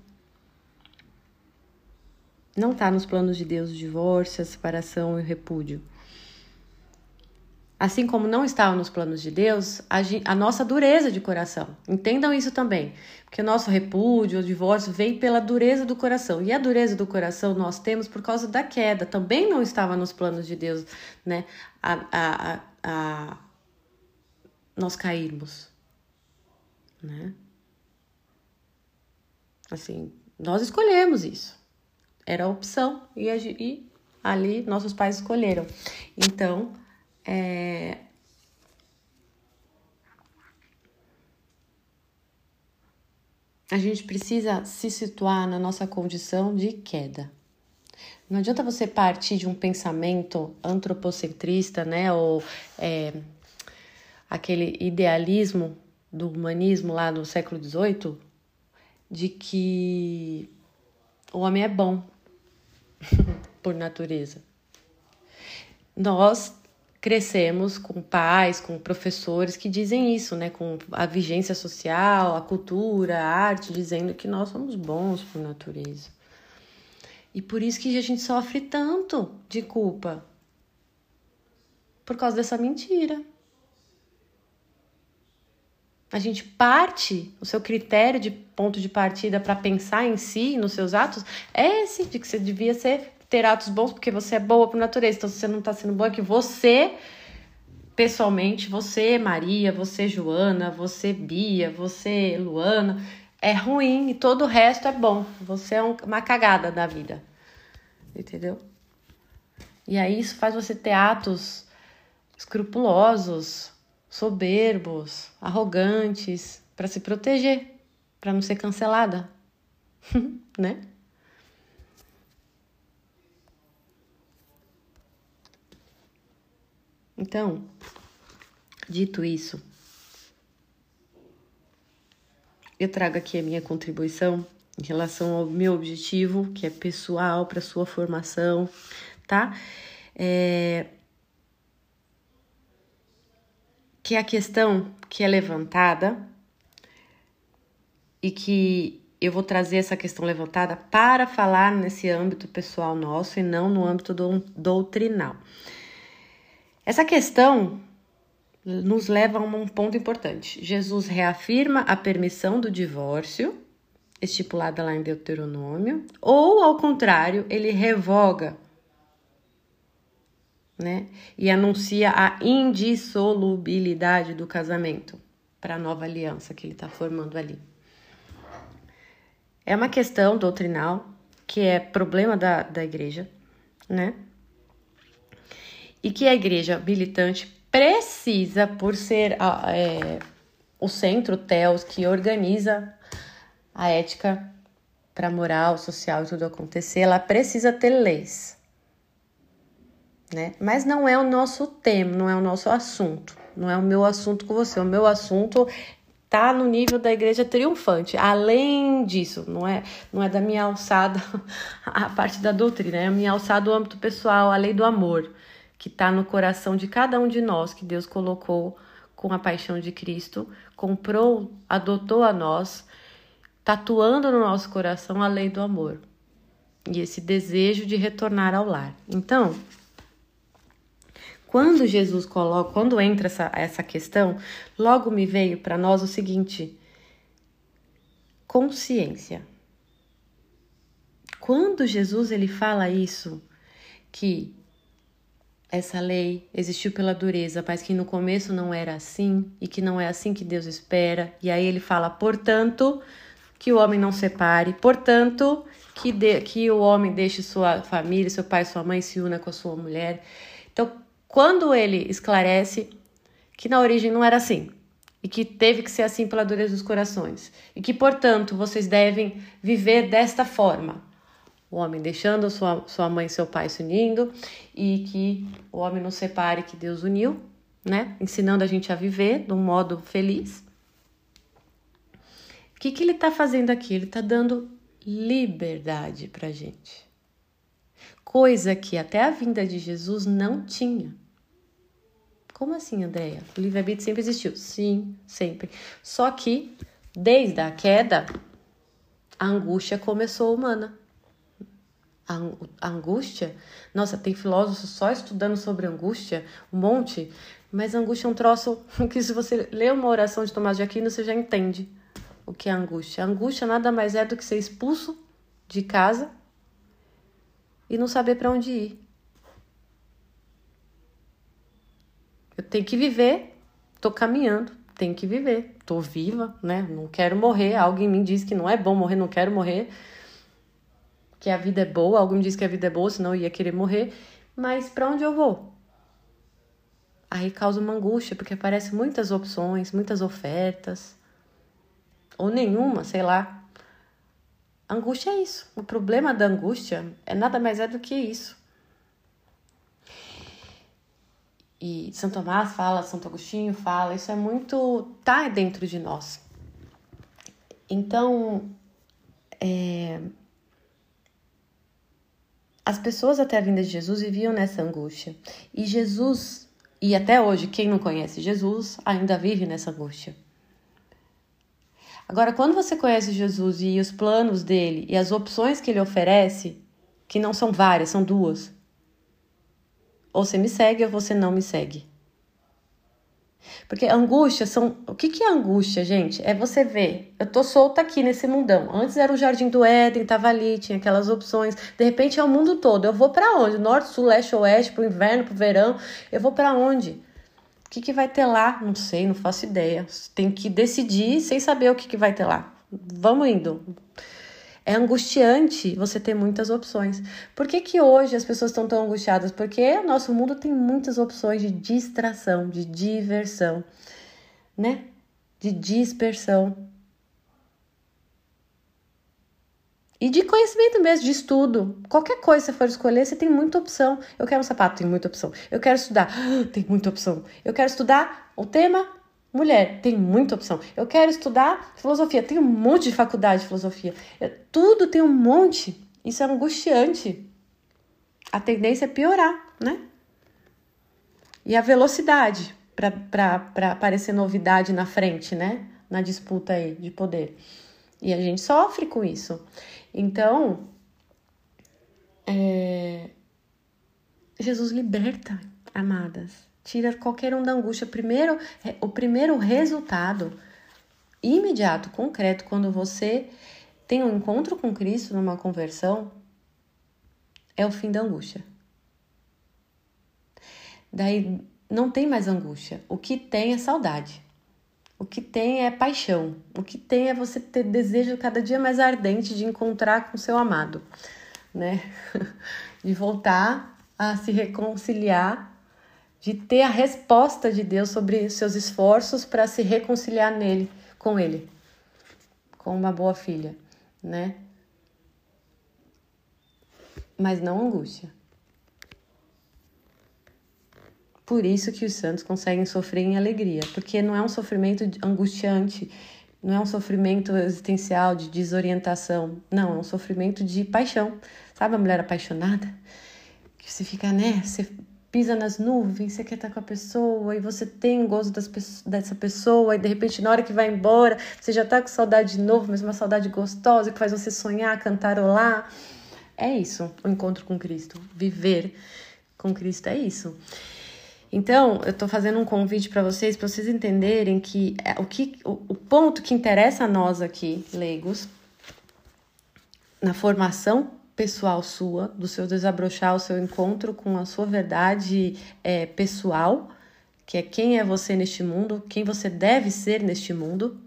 não está nos planos de Deus o divórcio, a separação e o repúdio. Assim como não estava nos planos de Deus, a, a, nossa dureza de coração. Entendam isso também. Porque o nosso repúdio, o divórcio, vem pela dureza do coração. E a dureza do coração nós temos por causa da queda. Também não estava nos planos de Deus, né? A, a, a nós cairmos. Né? Assim, nós escolhemos isso era a opção e, e ali nossos pais escolheram. Então, é, a gente precisa se situar na nossa condição de queda. Não adianta você partir de um pensamento antropocentrista, né, ou é, aquele idealismo do humanismo lá no século XVIII, de que o homem é bom, <laughs> por natureza. Nós crescemos com pais, com professores que dizem isso, né? Com a vigência social, a cultura, a arte, dizendo que nós somos bons por natureza. E por isso que a gente sofre tanto de culpa. Por causa dessa mentira. A gente parte, o seu critério de ponto de partida para pensar em si, nos seus atos, é esse, de que você devia ser, ter atos bons porque você é boa por natureza. Então, se você não está sendo boa, é que você, pessoalmente, você, Maria, você, Joana, você, Bia, você, Luana, é ruim e todo o resto é bom. Você é uma cagada da vida. Entendeu? E aí isso faz você ter atos escrupulosos, soberbos, arrogantes, para se proteger, para não ser cancelada, <laughs> né? Então, dito isso, eu trago aqui a minha contribuição em relação ao meu objetivo, que é pessoal para sua formação, tá? É, que a questão que é levantada e que eu vou trazer essa questão levantada para falar nesse âmbito pessoal nosso e não no âmbito do, doutrinal. Essa questão nos leva a um ponto importante. Jesus reafirma a permissão do divórcio, estipulada lá em Deuteronômio, ou ao contrário, ele revoga né? E anuncia a indissolubilidade do casamento para a nova aliança que ele está formando ali. É uma questão doutrinal que é problema da, da igreja, né? E que a igreja militante precisa, por ser é, o centro, TEOS, que organiza a ética para moral, social e tudo acontecer, ela precisa ter leis, né? Mas não é o nosso tema, não é o nosso assunto, não é o meu assunto com você. O meu assunto tá no nível da igreja triunfante. Além disso, não é, não é da minha alçada <laughs> a parte da doutrina, é a minha alçada o âmbito pessoal, a lei do amor, que está no coração de cada um de nós, que Deus colocou com a paixão de Cristo, comprou, adotou a nós, tatuando no nosso coração a lei do amor e esse desejo de retornar ao lar. Então, quando Jesus coloca, quando entra essa, essa questão, logo me veio para nós o seguinte: consciência. Quando Jesus ele fala isso, que essa lei existiu pela dureza, mas que no começo não era assim e que não é assim que Deus espera. E aí ele fala, portanto, que o homem não separe, portanto, que, de, que o homem deixe sua família, seu pai, sua mãe se una com a sua mulher. Então, quando ele esclarece que na origem não era assim e que teve que ser assim pela dureza dos corações e que, portanto, vocês devem viver desta forma. O homem deixando sua, sua mãe e seu pai se unindo e que o homem não separe que Deus uniu, né? Ensinando a gente a viver de um modo feliz. O que, que ele está fazendo aqui? Ele está dando liberdade para gente coisa que até a vinda de Jesus não tinha. Como assim, Andréia? O livre-arbítrio sempre existiu? Sim, sempre. Só que, desde a queda, a angústia começou humana. A angústia, nossa, tem filósofos só estudando sobre angústia, um monte, mas angústia é um troço <laughs> que, se você lê uma oração de Tomás de Aquino, você já entende o que é angústia. A angústia nada mais é do que ser expulso de casa e não saber para onde ir. Eu tenho que viver, tô caminhando, tenho que viver, tô viva, né? Não quero morrer. Alguém me diz que não é bom morrer, não quero morrer. Que a vida é boa, alguém me diz que a vida é boa, senão eu ia querer morrer. Mas para onde eu vou? Aí causa uma angústia, porque aparecem muitas opções, muitas ofertas, ou nenhuma, sei lá. Angústia é isso. O problema da angústia é nada mais é do que isso. E São Tomás fala, Santo Agostinho fala, isso é muito. tá dentro de nós. Então, é, as pessoas até a vinda de Jesus viviam nessa angústia. E Jesus, e até hoje, quem não conhece Jesus, ainda vive nessa angústia. Agora, quando você conhece Jesus e os planos dele e as opções que ele oferece, que não são várias, são duas. Ou você me segue ou você não me segue. Porque angústia são. O que, que é angústia, gente? É você ver, eu tô solta aqui nesse mundão. Antes era o jardim do Éden, tava ali, tinha aquelas opções. De repente é o mundo todo. Eu vou para onde? Norte, sul, leste, oeste, pro inverno, pro verão. Eu vou para onde? O que, que vai ter lá? Não sei, não faço ideia. Tem que decidir sem saber o que, que vai ter lá. Vamos indo. É angustiante você ter muitas opções. Por que, que hoje as pessoas estão tão angustiadas? Porque o nosso mundo tem muitas opções de distração, de diversão, né? De dispersão. E de conhecimento mesmo, de estudo. Qualquer coisa que você for escolher, você tem muita opção. Eu quero um sapato, tem muita opção. Eu quero estudar, <gasps> tem muita opção. Eu quero estudar o tema mulher, tem muita opção. Eu quero estudar filosofia, tem um monte de faculdade de filosofia. Tudo tem um monte. Isso é angustiante. A tendência é piorar, né? E a velocidade para aparecer novidade na frente, né? Na disputa aí de poder. E a gente sofre com isso. Então, é... Jesus liberta, amadas. Tira qualquer um da angústia. Primeiro, é, o primeiro resultado imediato, concreto, quando você tem um encontro com Cristo numa conversão, é o fim da angústia. Daí não tem mais angústia. O que tem é saudade. O que tem é paixão. O que tem é você ter desejo cada dia mais ardente de encontrar com seu amado, né? <laughs> De voltar a se reconciliar, de ter a resposta de Deus sobre seus esforços para se reconciliar nele, com ele, com uma boa filha, né? Mas não angústia. Por isso que os santos conseguem sofrer em alegria, porque não é um sofrimento angustiante, não é um sofrimento existencial de desorientação, não, é um sofrimento de paixão. Sabe a mulher apaixonada? Que você fica, né? Você pisa nas nuvens, você quer estar com a pessoa e você tem gosto das, dessa pessoa e de repente na hora que vai embora você já tá com saudade de novo, mas uma saudade gostosa que faz você sonhar, cantarolar. É isso, o encontro com Cristo. Viver com Cristo é isso. Então, eu estou fazendo um convite para vocês, para vocês entenderem que é, o, que o, ponto que interessa a nós aqui, leigos, na formação pessoal sua, do seu desabrochar, o seu encontro com a sua verdade é, pessoal, que é quem é você neste mundo, quem você deve ser neste mundo,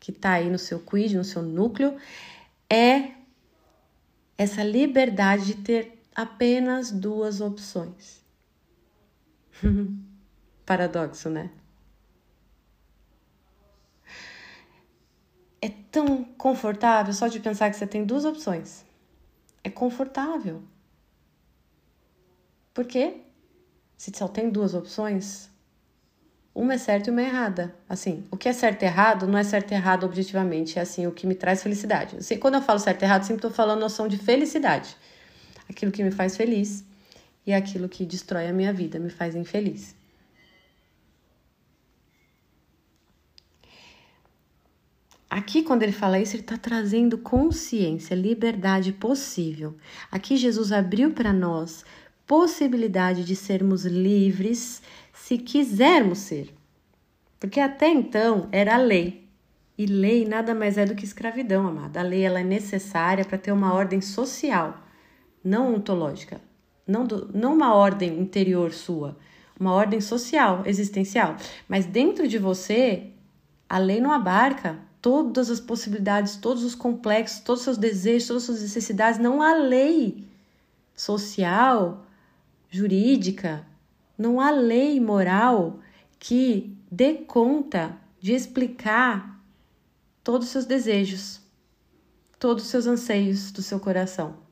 que está aí no seu quid, no seu núcleo, é essa liberdade de ter apenas duas opções. <laughs> Paradoxo, né? É tão confortável só de pensar que você tem duas opções. É confortável. Por quê? Se só tem duas opções, uma é certa e uma é errada. Assim, o que é certo e errado não é certo e errado objetivamente, é assim o que me traz felicidade. Quando eu falo certo e errado, sempre estou falando noção de felicidade. Aquilo que me faz feliz e aquilo que destrói a minha vida, me faz infeliz. Aqui, quando ele fala isso, ele está trazendo consciência, liberdade possível. Aqui, Jesus abriu para nós possibilidade de sermos livres se quisermos ser. Porque até então era lei. E lei nada mais é do que escravidão, amada. A lei ela é necessária para ter uma ordem social, não ontológica não, do, não uma ordem interior sua, uma ordem social, existencial. Mas dentro de você, a lei não abarca todas as possibilidades, todos os complexos, todos os seus desejos, todas as suas necessidades. Não há lei social, jurídica, não há lei moral que dê conta de explicar todos os seus desejos, todos os seus anseios do seu coração.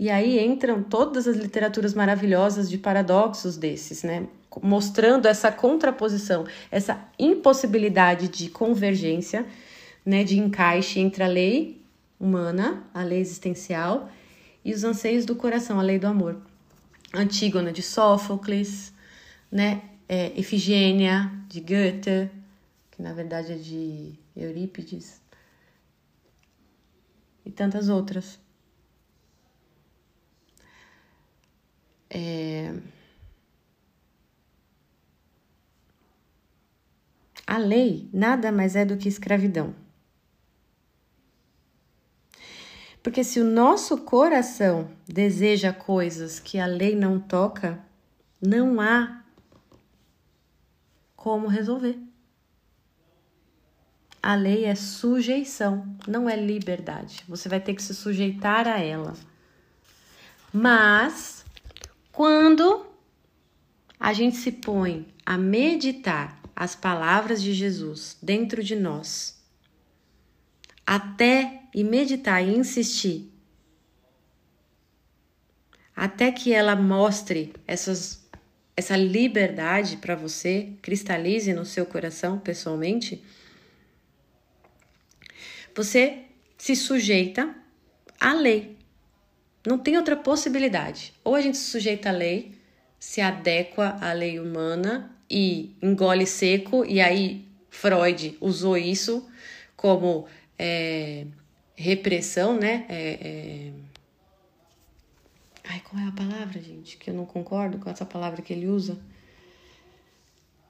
E aí entram todas as literaturas maravilhosas de paradoxos desses, né? Mostrando essa contraposição, essa impossibilidade de convergência, né, de encaixe entre a lei humana, a lei existencial, e os anseios do coração, a lei do amor. Antígona de Sófocles, né, é, Efigênia de Goethe, que na verdade é de Eurípides, e tantas outras. É... A lei nada mais é do que escravidão. Porque se o nosso coração deseja coisas que a lei não toca, não há como resolver. A lei é sujeição, não é liberdade. Você vai ter que se sujeitar a ela. Mas quando a gente se põe a meditar as palavras de Jesus dentro de nós, até e meditar e insistir, até que ela mostre essas, essa liberdade para você, cristalize no seu coração pessoalmente, você se sujeita à lei. Não tem outra possibilidade. Ou a gente se sujeita à lei, se adequa à lei humana e engole seco, e aí Freud usou isso como é, repressão, né? É, é... Ai, qual é a palavra, gente? Que eu não concordo com essa palavra que ele usa.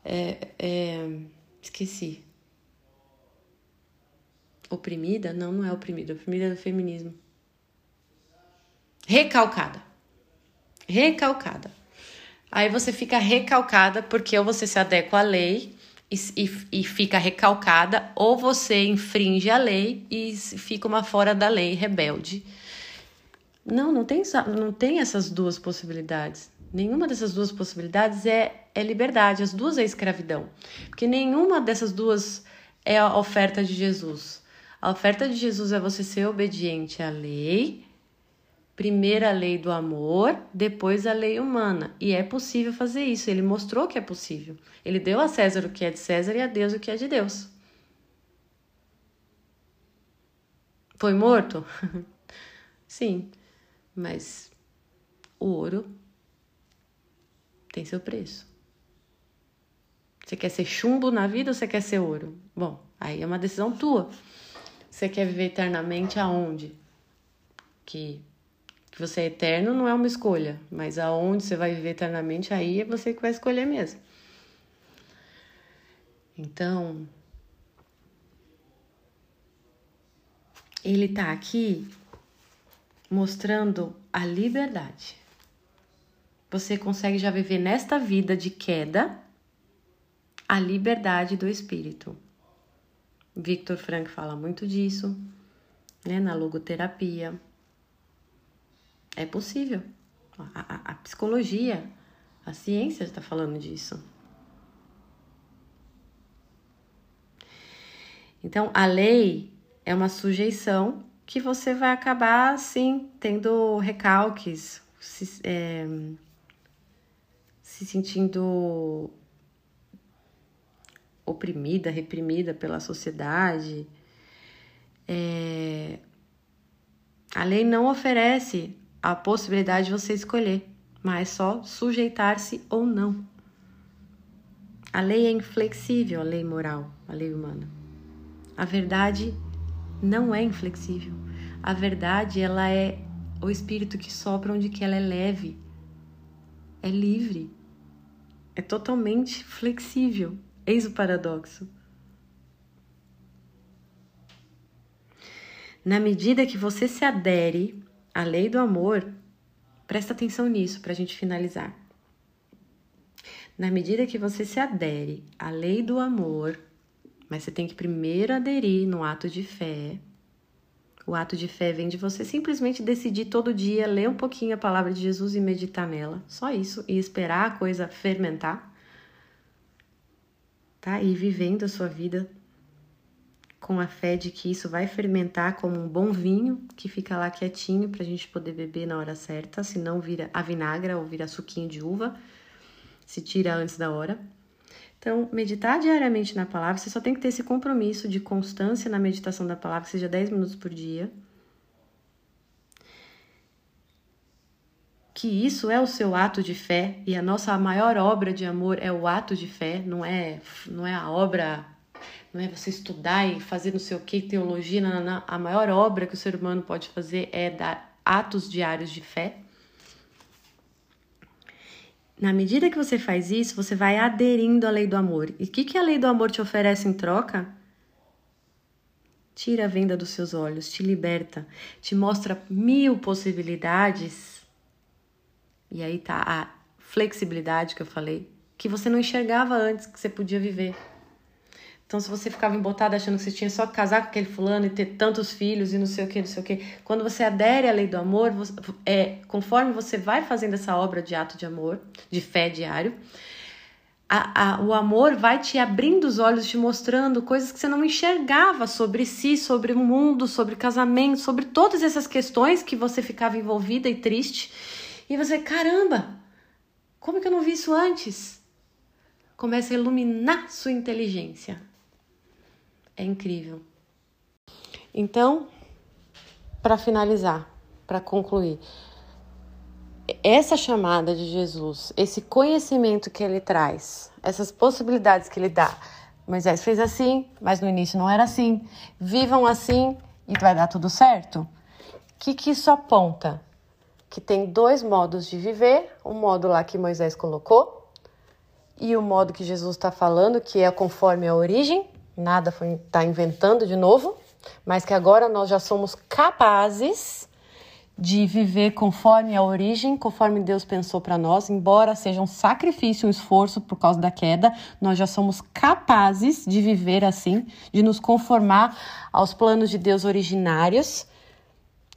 É, é... Esqueci. Oprimida? Não, não é oprimida. Oprimida é do feminismo. Recalcada. Recalcada. Aí você fica recalcada porque ou você se adequa à lei e, e, e, fica recalcada, ou você infringe a lei e fica uma fora da lei rebelde. Não, não tem, não tem essas duas possibilidades. Nenhuma dessas duas possibilidades é, é liberdade, as duas é escravidão. Porque nenhuma dessas duas é a oferta de Jesus. A oferta de Jesus é você ser obediente à lei Primeiro a lei do amor, depois a lei humana. E é possível fazer isso. Ele mostrou que é possível. Ele deu a César o que é de César e a Deus o que é de Deus. Foi morto? <laughs> Sim, mas o ouro tem seu preço. Você quer ser chumbo na vida ou você quer ser ouro? Bom, aí é uma decisão tua. Você quer viver eternamente aonde? Que que você é eterno não é uma escolha, mas aonde você vai viver eternamente, aí é você que vai escolher mesmo. Então, ele está aqui mostrando a liberdade. Você consegue já viver nesta vida de queda a liberdade do espírito. Victor Frank fala muito disso, né, na logoterapia. É possível. A, a, a psicologia, a ciência está falando disso. Então, a lei é uma sujeição que você vai acabar, sim, tendo recalques, se, é, se sentindo oprimida, reprimida pela sociedade. É, a lei não oferece a possibilidade de você escolher, mas só sujeitar-se ou não. A lei é inflexível, a lei moral, a lei humana. A verdade não é inflexível. A verdade, ela é o espírito que sopra onde que ela é leve. É livre. É totalmente flexível. Eis o paradoxo. Na medida que você se adere a lei do amor, presta atenção nisso para a gente finalizar. Na medida que você se adere à lei do amor, mas você tem que primeiro aderir no ato de fé. O ato de fé vem de você simplesmente decidir todo dia ler um pouquinho a palavra de Jesus e meditar nela, só isso, e esperar a coisa fermentar, tá? E vivendo a sua vida com a fé de que isso vai fermentar como um bom vinho que fica lá quietinho para a gente poder beber na hora certa, senão vira a vinagra ou vira suquinho de uva, se tira antes da hora. Então, meditar diariamente na palavra, você só tem que ter esse compromisso de constância na meditação da palavra, que seja 10 minutos por dia. Que isso é o seu ato de fé e a nossa maior obra de amor é o ato de fé, não é, não é a obra não é você estudar e fazer não sei o que, teologia, não. a maior obra que o ser humano pode fazer é dar atos diários de fé. Na medida que você faz isso, você vai aderindo à lei do amor. E o que, que a lei do amor te oferece em troca? Tira a venda dos seus olhos, te liberta, te mostra mil possibilidades. E aí tá a flexibilidade que eu falei, que você não enxergava antes que você podia viver. Então, se você ficava embotada achando que você tinha só que casar com aquele fulano e ter tantos filhos e não sei o que, não sei o que, quando você adere à lei do amor, você, é, conforme você vai fazendo essa obra de ato de amor, de fé diário, a, a, o amor vai te abrindo os olhos, te mostrando coisas que você não enxergava sobre si, sobre o mundo, sobre casamento, sobre todas essas questões que você ficava envolvida e triste. E você, caramba, como que eu não vi isso antes? Começa a iluminar sua inteligência é incrível. Então, para finalizar, para concluir, essa chamada de Jesus, esse conhecimento que ele traz, essas possibilidades que ele dá. Moisés fez assim, mas no início não era assim. Vivam assim e vai dar tudo certo. O que, que isso aponta? Que tem dois modos de viver: o modo lá que Moisés colocou e o modo que Jesus está falando, que é conforme a origem, nada foi está inventando de novo, mas que agora nós já somos capazes de viver conforme a origem, conforme Deus pensou para nós, embora seja um sacrifício, um esforço por causa da queda, nós já somos capazes de viver assim, de nos conformar aos planos de Deus originários.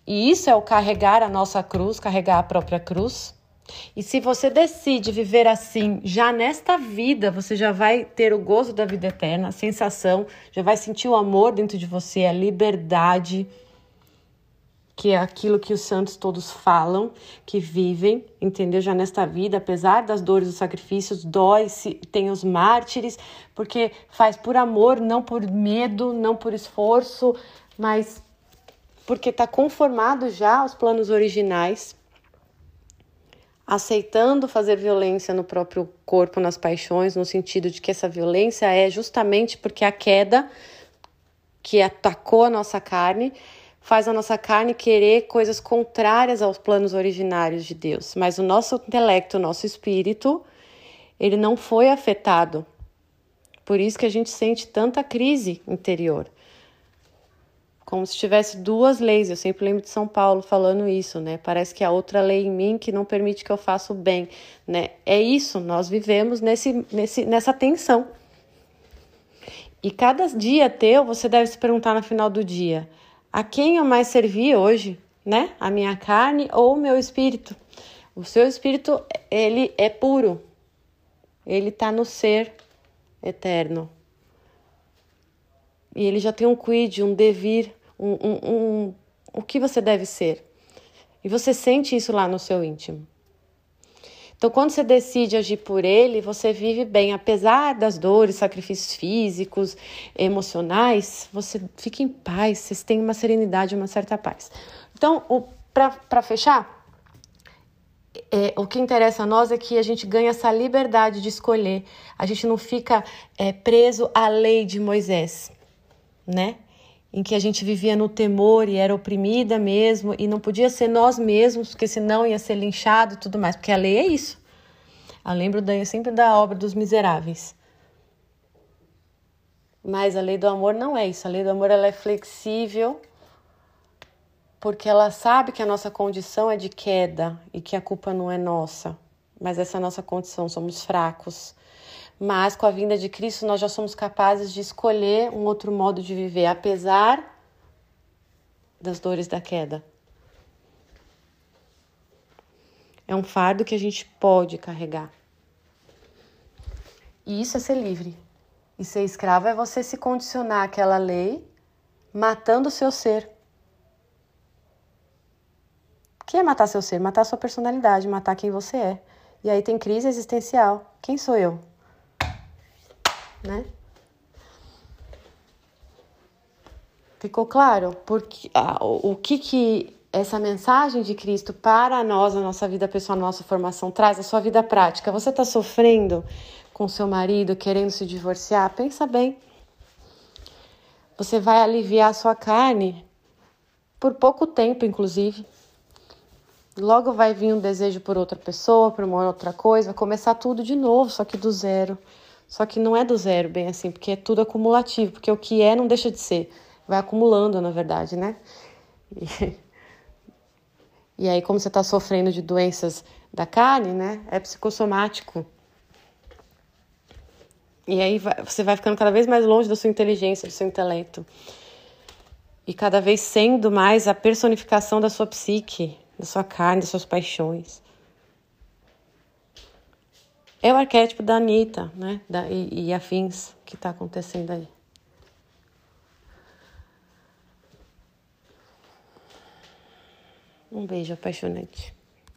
E isso é o carregar a nossa cruz, carregar a própria cruz. E se você decide viver assim, já nesta vida, você já vai ter o gozo da vida eterna, a sensação, já vai sentir o amor dentro de você, a liberdade que é aquilo que os santos todos falam, que vivem, entendeu? Já nesta vida, apesar das dores dos sacrifícios, dói-se, tem os mártires, porque faz por amor, não por medo, não por esforço, mas porque está conformado já aos planos originais, aceitando fazer violência no próprio corpo, nas paixões, no sentido de que essa violência é justamente porque a queda que atacou a nossa carne faz a nossa carne querer coisas contrárias aos planos originários de Deus. Mas o nosso intelecto, o nosso espírito, ele não foi afetado. Por isso que a gente sente tanta crise interior. Como se tivesse duas leis. Eu sempre lembro de São Paulo falando isso, né? Parece que há outra lei em mim que não permite que eu faça o bem, né? É isso, nós vivemos nesse, nesse, nessa tensão. E cada dia teu, você deve se perguntar no final do dia: a quem eu mais servi hoje, né? A minha carne ou o meu espírito? O seu espírito, ele é puro. Ele está no ser eterno. E ele já tem um quid, um devir, um, um, um, o que você deve ser. E você sente isso lá no seu íntimo. Então, quando você decide agir por ele, você vive bem, apesar das dores, sacrifícios físicos, emocionais, você fica em paz, você tem uma serenidade, uma certa paz. Então, para fechar, é, o que interessa a nós é que a gente ganha essa liberdade de escolher, a gente não fica é, preso à lei de Moisés, né? Em que a gente vivia no temor e era oprimida mesmo e não podia ser nós mesmos, porque senão ia ser linchado e tudo mais, porque a lei é isso. Eu lembro daí sempre da obra dos miseráveis. Mas a lei do amor não é isso. A lei do amor ela é flexível porque ela sabe que a nossa condição é de queda e que a culpa não é nossa, mas essa nossa condição, somos fracos. Mas com a vinda de Cristo nós já somos capazes de escolher um outro modo de viver, apesar das dores da queda. É um fardo que a gente pode carregar. E isso é ser livre. E ser escravo é você se condicionar àquela lei, matando o seu ser. O que é matar seu ser? Matar sua personalidade, matar quem você é. E aí tem crise existencial. Quem sou eu? Né? Ficou claro? Porque ah, o que que essa mensagem de Cristo para nós, a nossa vida pessoal, a nossa formação, traz a sua vida prática. Você está sofrendo com seu marido, querendo se divorciar? Pensa bem. Você vai aliviar a sua carne por pouco tempo, inclusive. Logo vai vir um desejo por outra pessoa, por uma outra coisa, vai começar tudo de novo, só que do zero. Só que não é do zero, bem assim, porque é tudo acumulativo, porque o que é não deixa de ser. Vai acumulando, na verdade, né? E... <laughs> E aí, como você está sofrendo de doenças da carne, né? É psicossomático. E aí você vai ficando cada vez mais longe da sua inteligência, do seu intelecto. E cada vez sendo mais a personificação da sua psique, da sua carne, das suas paixões. É o arquétipo da Anitta, né? Da, e, e afins que está acontecendo aí. Um beijo apaixonante.